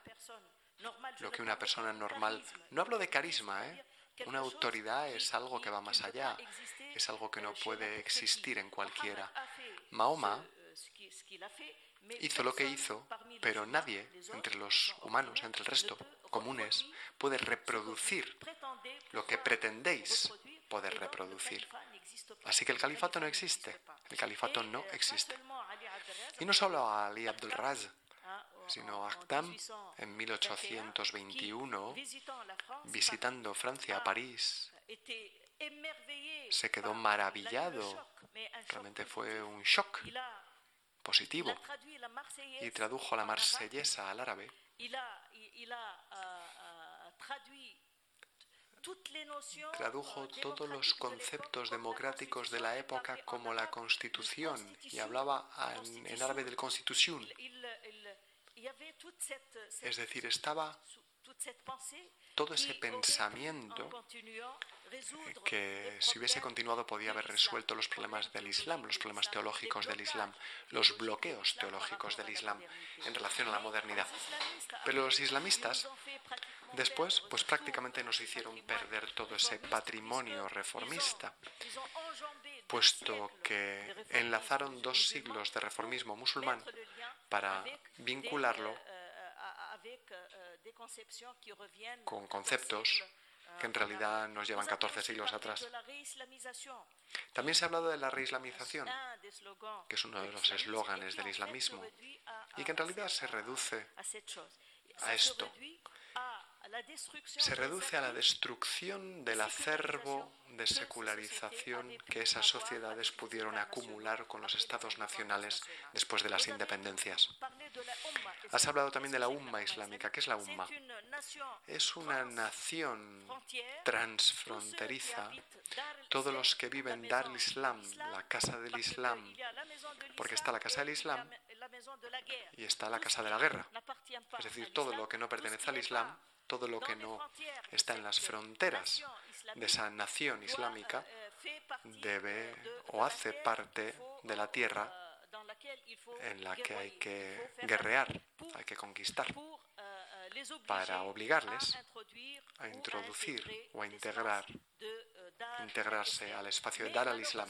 lo que una persona normal, no hablo de carisma, ¿eh? una autoridad es algo que va más allá, es algo que no puede existir en cualquiera. Mahoma hizo lo que hizo, pero nadie entre los humanos, entre el resto, comunes, puede reproducir lo que pretendéis poder reproducir. Así que el califato no existe. El califato no existe. Y no solo a Ali Abdul Raz, sino Actam en 1821, visitando Francia, París, se quedó maravillado. Realmente fue un shock positivo y tradujo la marsellesa al árabe. Tradujo todos los conceptos democráticos de la época como la constitución y hablaba en, árabe del constitución. Es decir, estaba todo ese pensamiento que si hubiese continuado podía haber resuelto los problemas del Islam, los problemas teológicos del Islam, los bloqueos teológicos del Islam en relación a la modernidad. Pero los islamistas después pues prácticamente nos hicieron perder todo ese patrimonio reformista, puesto que enlazaron dos siglos de reformismo musulmán para vincularlo con conceptos que en realidad nos llevan 14 siglos atrás. También se ha hablado de la reislamización, que es uno de los eslóganes del islamismo, y que en realidad se reduce a esto, se reduce a la destrucción del acervo de secularización que esas sociedades pudieron acumular con los estados nacionales después de las independencias. Has hablado también de la Umma islámica. ¿Qué es la Umma? Es una nación transfronteriza. Todos los que viven Dar el Islam, la casa del Islam, porque está la casa del Islam y está la casa de la guerra. Es decir, todo lo que no pertenece al Islam todo lo que no está en las fronteras de esa nación islámica debe o hace parte de la tierra en la que hay que guerrear, hay que conquistar, para obligarles a introducir o a integrar integrarse al espacio, de dar al Islam.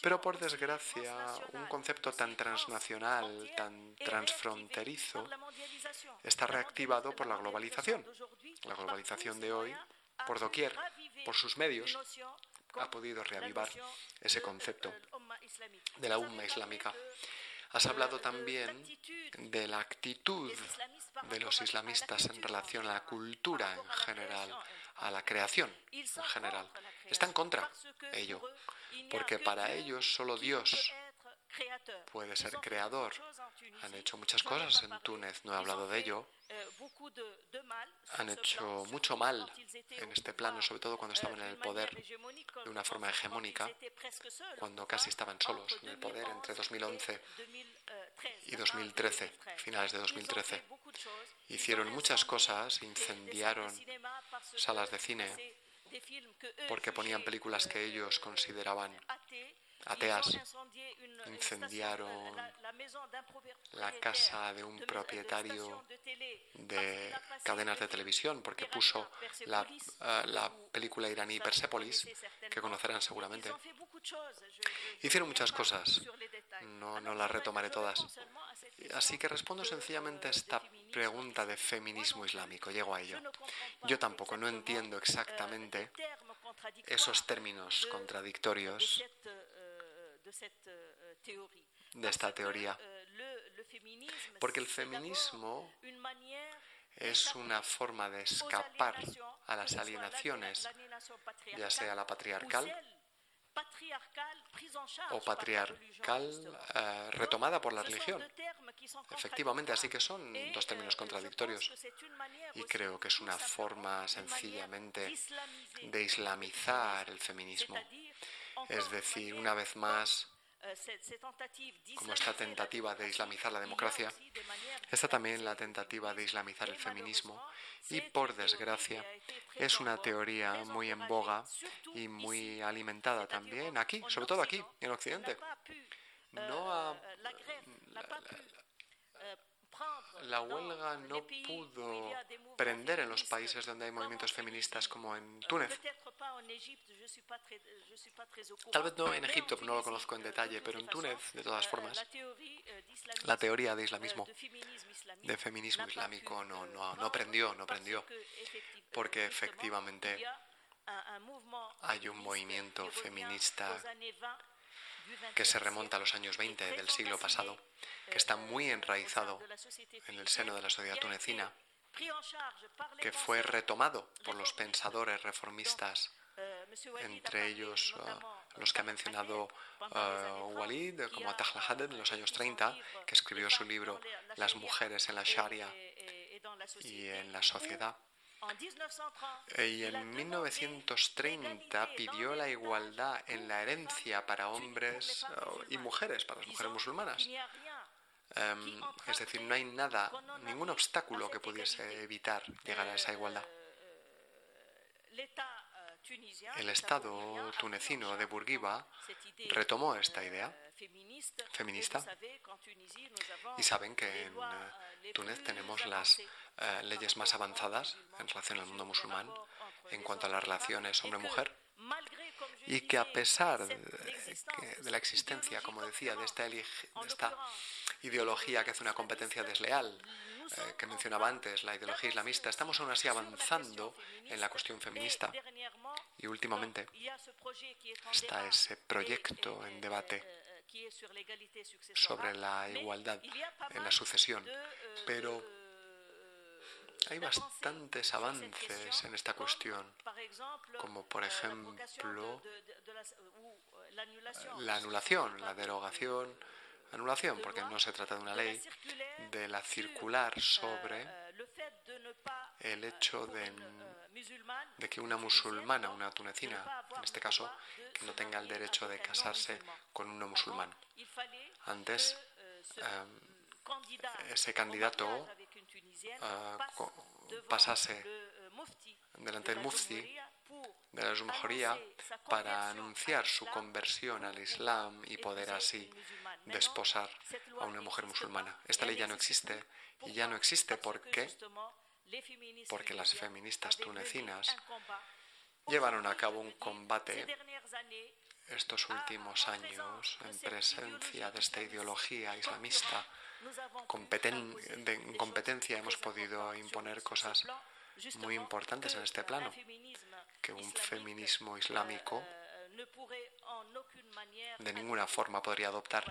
Pero por desgracia, un concepto tan transnacional, tan transfronterizo, está reactivado por la globalización. La globalización de hoy, por doquier, por sus medios, ha podido reavivar ese concepto de la umma islámica. Has hablado también de la actitud de los islamistas en relación a la cultura en general, a la creación en general. Está en contra ello, porque para ellos solo Dios puede ser creador. Han hecho muchas cosas en Túnez, no he hablado de ello. Han hecho mucho mal en este plano, sobre todo cuando estaban en el poder de una forma hegemónica, cuando casi estaban solos en el poder entre 2011 y 2013, finales de 2013. Hicieron muchas cosas, incendiaron salas de cine porque ponían películas que ellos consideraban ateas incendiaron la casa de un propietario de cadenas de televisión porque puso la, eh, la película iraní Persepolis, que conocerán seguramente. Hicieron muchas cosas, no, no las retomaré todas. Así que respondo sencillamente a esta pregunta de feminismo islámico, llego a ello. Yo tampoco no entiendo exactamente esos términos contradictorios de esta teoría. Porque el feminismo es una forma de escapar a las alienaciones, ya sea la patriarcal o patriarcal eh, retomada por la religión. Efectivamente, así que son dos términos contradictorios. Y creo que es una forma sencillamente de islamizar el feminismo. Es decir, una vez más, como esta tentativa de islamizar la democracia, está también la tentativa de islamizar el feminismo y, por desgracia, es una teoría muy en boga y muy alimentada también aquí, sobre todo aquí, en Occidente. No ha, la huelga no pudo prender en los países donde hay movimientos feministas como en Túnez. Tal vez no en Egipto, no lo conozco en detalle, pero en Túnez, de todas formas, la teoría de islamismo, de feminismo islámico, no, no, no prendió, no prendió, porque efectivamente hay un movimiento feminista que se remonta a los años 20 del siglo pasado, que está muy enraizado en el seno de la sociedad tunecina, que fue retomado por los pensadores reformistas, entre ellos uh, los que ha mencionado uh, Walid, como Tahla Haddad en los años 30, que escribió su libro Las mujeres en la Sharia y en la sociedad. Y en 1930 pidió la igualdad en la herencia para hombres uh, y mujeres, para las mujeres musulmanas. Em, es decir, no hay nada, ningún obstáculo que pudiese evitar llegar a esa igualdad. El Estado tunecino de Bourguiba retomó esta idea feminista. Y saben que en eh, Túnez tenemos las eh, leyes más avanzadas en relación al mundo musulmán en cuanto a las relaciones hombre-mujer y que a pesar de, la existencia, como decía, de esta, de esta ideología que hace una competencia desleal, eh, que mencionaba antes, la ideología islamista, estamos aún así avanzando en la cuestión feminista. Y últimamente está ese proyecto en debate sobre la igualdad en la sucesión. Pero hay bastantes avances en esta cuestión, como por ejemplo la anulación, la derogación anulación, porque no se trata de una ley, de la circular sobre el hecho de, de, que una musulmana, una tunecina, en este caso, que no tenga el derecho de casarse con un no musulmán. Antes, eh, ese candidato eh, pasase delante del mufti de la Jumhuría para anunciar su conversión al Islam y poder así desposar a una mujer musulmana. Esta ley ya no existe y ya no existe porque porque las feministas tunecinas llevaron a cabo un combate estos últimos años en presencia de esta ideología islamista. en competencia hemos podido imponer cosas muy importantes en este plano, que un feminismo islámico de ninguna forma podría adoptar